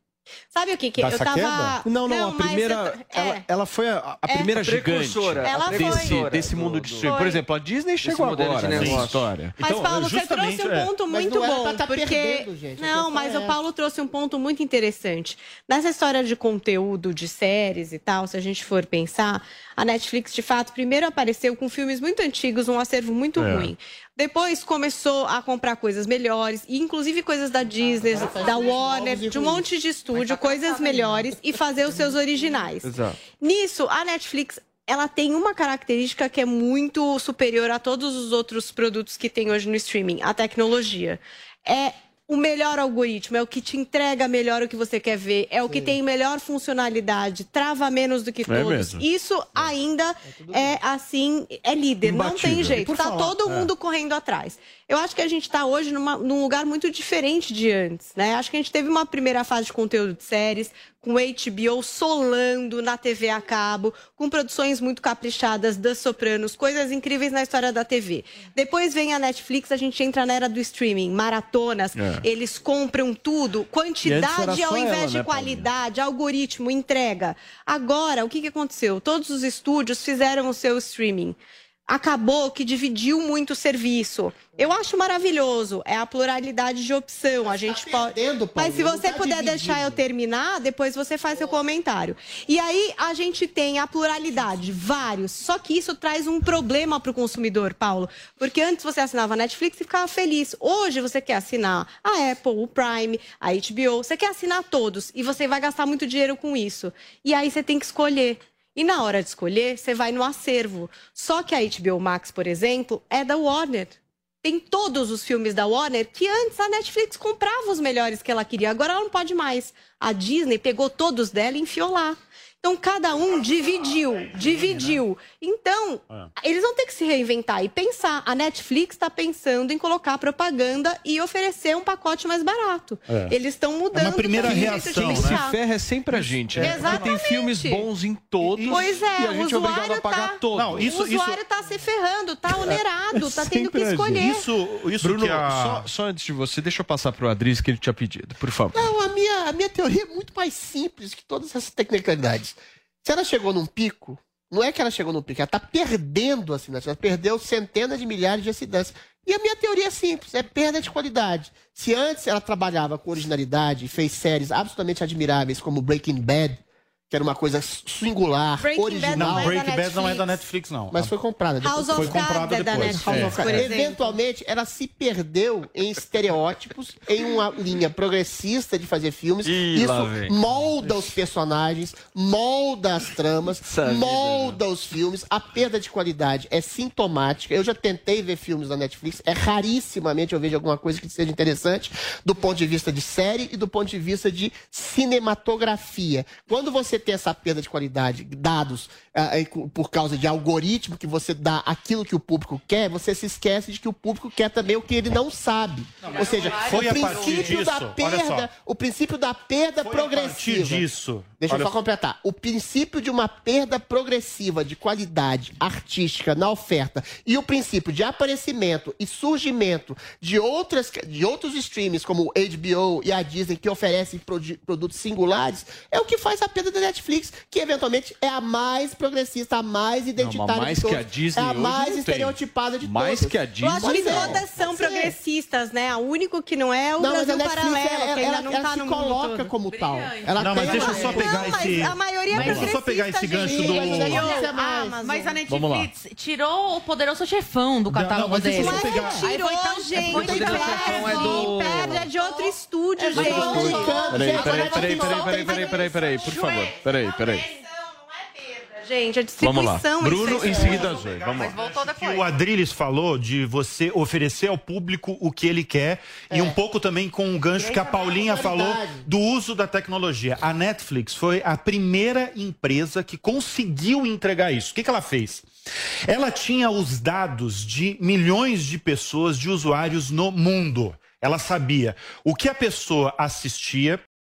Sabe o que que eu tava... queda? Não, não, a mas primeira. eu ta- Ela, é. ela foi a, a É. primeira A gigante Ela a desse, precursora desse mundo de streaming. Por Foi. exemplo, a Disney chegou agora de nessa negócio. história. Mas, Paulo, você trouxe um é. ponto Mas muito não era bom. pra tá porque... perdendo, gente. A Não, mas é o Paulo trouxe um ponto muito interessante. Nessa história de conteúdo, de séries e tal, se a gente for pensar, a Netflix, de fato, primeiro apareceu com filmes muito antigos, um acervo muito É. ruim. Depois começou a comprar coisas melhores, inclusive coisas da Disney, da Warner, de um monte de estúdio, coisas melhores, e fazer os seus originais. Exato. Nisso, a Netflix ela tem uma característica que é muito superior a todos os outros produtos que tem hoje no streaming, a tecnologia. É o melhor algoritmo, é o que te entrega melhor o que você quer ver, é o que tem melhor funcionalidade, trava menos do que É todos. mesmo. Isso ainda é assim, é líder, não Imbatível. tem E jeito. Tá falar- todo é. mundo correndo atrás. Eu acho que a gente está hoje numa- num lugar muito diferente de antes, né? Acho que a gente teve uma primeira fase de conteúdo de séries, com HBO solando na TV a cabo, com produções muito caprichadas das Sopranos, coisas incríveis na história da TV. Depois vem a Netflix, a gente entra na era do streaming, maratonas, É. eles compram tudo, quantidade ao invés ela, de né, Paulinha? qualidade, algoritmo, entrega. Agora, o que, que aconteceu? Todos os estúdios fizeram o seu streaming. Acabou que dividiu muito o serviço. Eu acho maravilhoso, é a pluralidade de opção. A gente pode. Mas se você tá puder dividido. deixar eu terminar, depois você faz seu comentário. E aí a gente tem a pluralidade, vários. Só que isso traz um problema para o consumidor, Paulo. Porque antes você assinava a Netflix e ficava feliz. Hoje você quer assinar a Apple, o Prime, a HBO. Você quer assinar todos e você vai gastar muito dinheiro com isso. E aí você tem que escolher. E na hora de escolher, você vai no acervo. Só que a HBO Max, por exemplo, é da Warner. Tem todos os filmes da Warner que antes a Netflix comprava os melhores que ela queria. Agora ela não pode mais. A Disney pegou todos dela e enfiou lá. Então cada um dividiu, dividiu. Então, eles vão ter que se reinventar e pensar. A Netflix está pensando em colocar propaganda e oferecer um pacote mais barato. É. Eles estão mudando. primeira o jeito de reação, Quem se ferra é sempre a gente, né? Porque tem filmes bons em todos Pois é, e a gente é o obrigado usuário a pagar tá, todos. o usuário tá se ferrando, tá onerado, tá tendo que escolher. Bruno, que a- só, só antes de você, deixa eu passar pro Adris que ele tinha pedido, por favor. Não, a minha, a minha teoria é muito mais simples que todas essas tecnicalidades. Se ela chegou num pico, não é que ela chegou num pico, ela está perdendo assinantes, ela perdeu centenas de milhares de assinantes. E a minha teoria é simples, é perda de qualidade. Se antes ela trabalhava com originalidade e fez séries absolutamente admiráveis como Breaking Bad, que era uma coisa singular, Breaking Bad original. não é da Breaking Bad não é da Netflix. Não. Mas foi comprada depois. House of foi Cards comprada é da depois. Netflix, exemplo. Eventualmente, ela se perdeu em estereótipos, em uma linha progressista de fazer filmes. Ih. Isso molda os personagens, molda as tramas, molda os filmes. A perda de qualidade é sintomática. Eu já tentei ver filmes da Netflix. É rarissimamente eu vejo alguma coisa que seja interessante do ponto de vista de série e do ponto de vista de cinematografia. Quando você tem essa perda de qualidade, dados cu- por causa de algoritmo que você dá aquilo que o público quer, você se esquece de que o público quer também o que ele não sabe. Ou seja, Foi o a princípio da disso, só. perda, o princípio da perda Foi a progressiva. partir disso. Deixa Olha eu só só. completar. O princípio de uma perda progressiva de qualidade artística na oferta e o princípio de aparecimento e surgimento de, outras, de outros streams, como o HBO e a Disney, que oferecem produ- produtos singulares, é o que faz a perda da Netflix, que eventualmente é a mais progressista, a mais identitária mais de que todas. a Disney É a mais não tem. estereotipada de Mais todas. que a Eu Disney. acho que é. todas são progressistas, né? O único que não é é o Não, mas Brasil a Paralelo, ela, que ainda ela, não ela tá se no mundo coloca como tal. Ela Não, tem mas deixa eu só pegar Não, mas esse. a maioria é Deixa eu só pegar esse progressista, gancho gente. do. Mas a Netflix é Ah, mais. mas, mas a Vamos lá. Netflix tirou o poderoso chefão do catálogo mas eu dele. foi Tirou, gente. Então, é Perde é de outro estúdio, Mas gente. eu Peraí, peraí, a peraí, peraí, peraí, peraí, por favor. Peraí, peraí. Gente, a Vamos lá. distribuição... Bruno, é- em seguida a Zoe. Vamos Mas lá. voltou depois. o Adriles falou de você oferecer ao público o que ele quer e um pouco também com o gancho que a Paulinha falou do uso da tecnologia. A Netflix foi a primeira empresa que conseguiu entregar isso. O que, que ela fez? Ela tinha os dados de milhões de pessoas, de usuários no mundo. Ela sabia o que a pessoa assistia,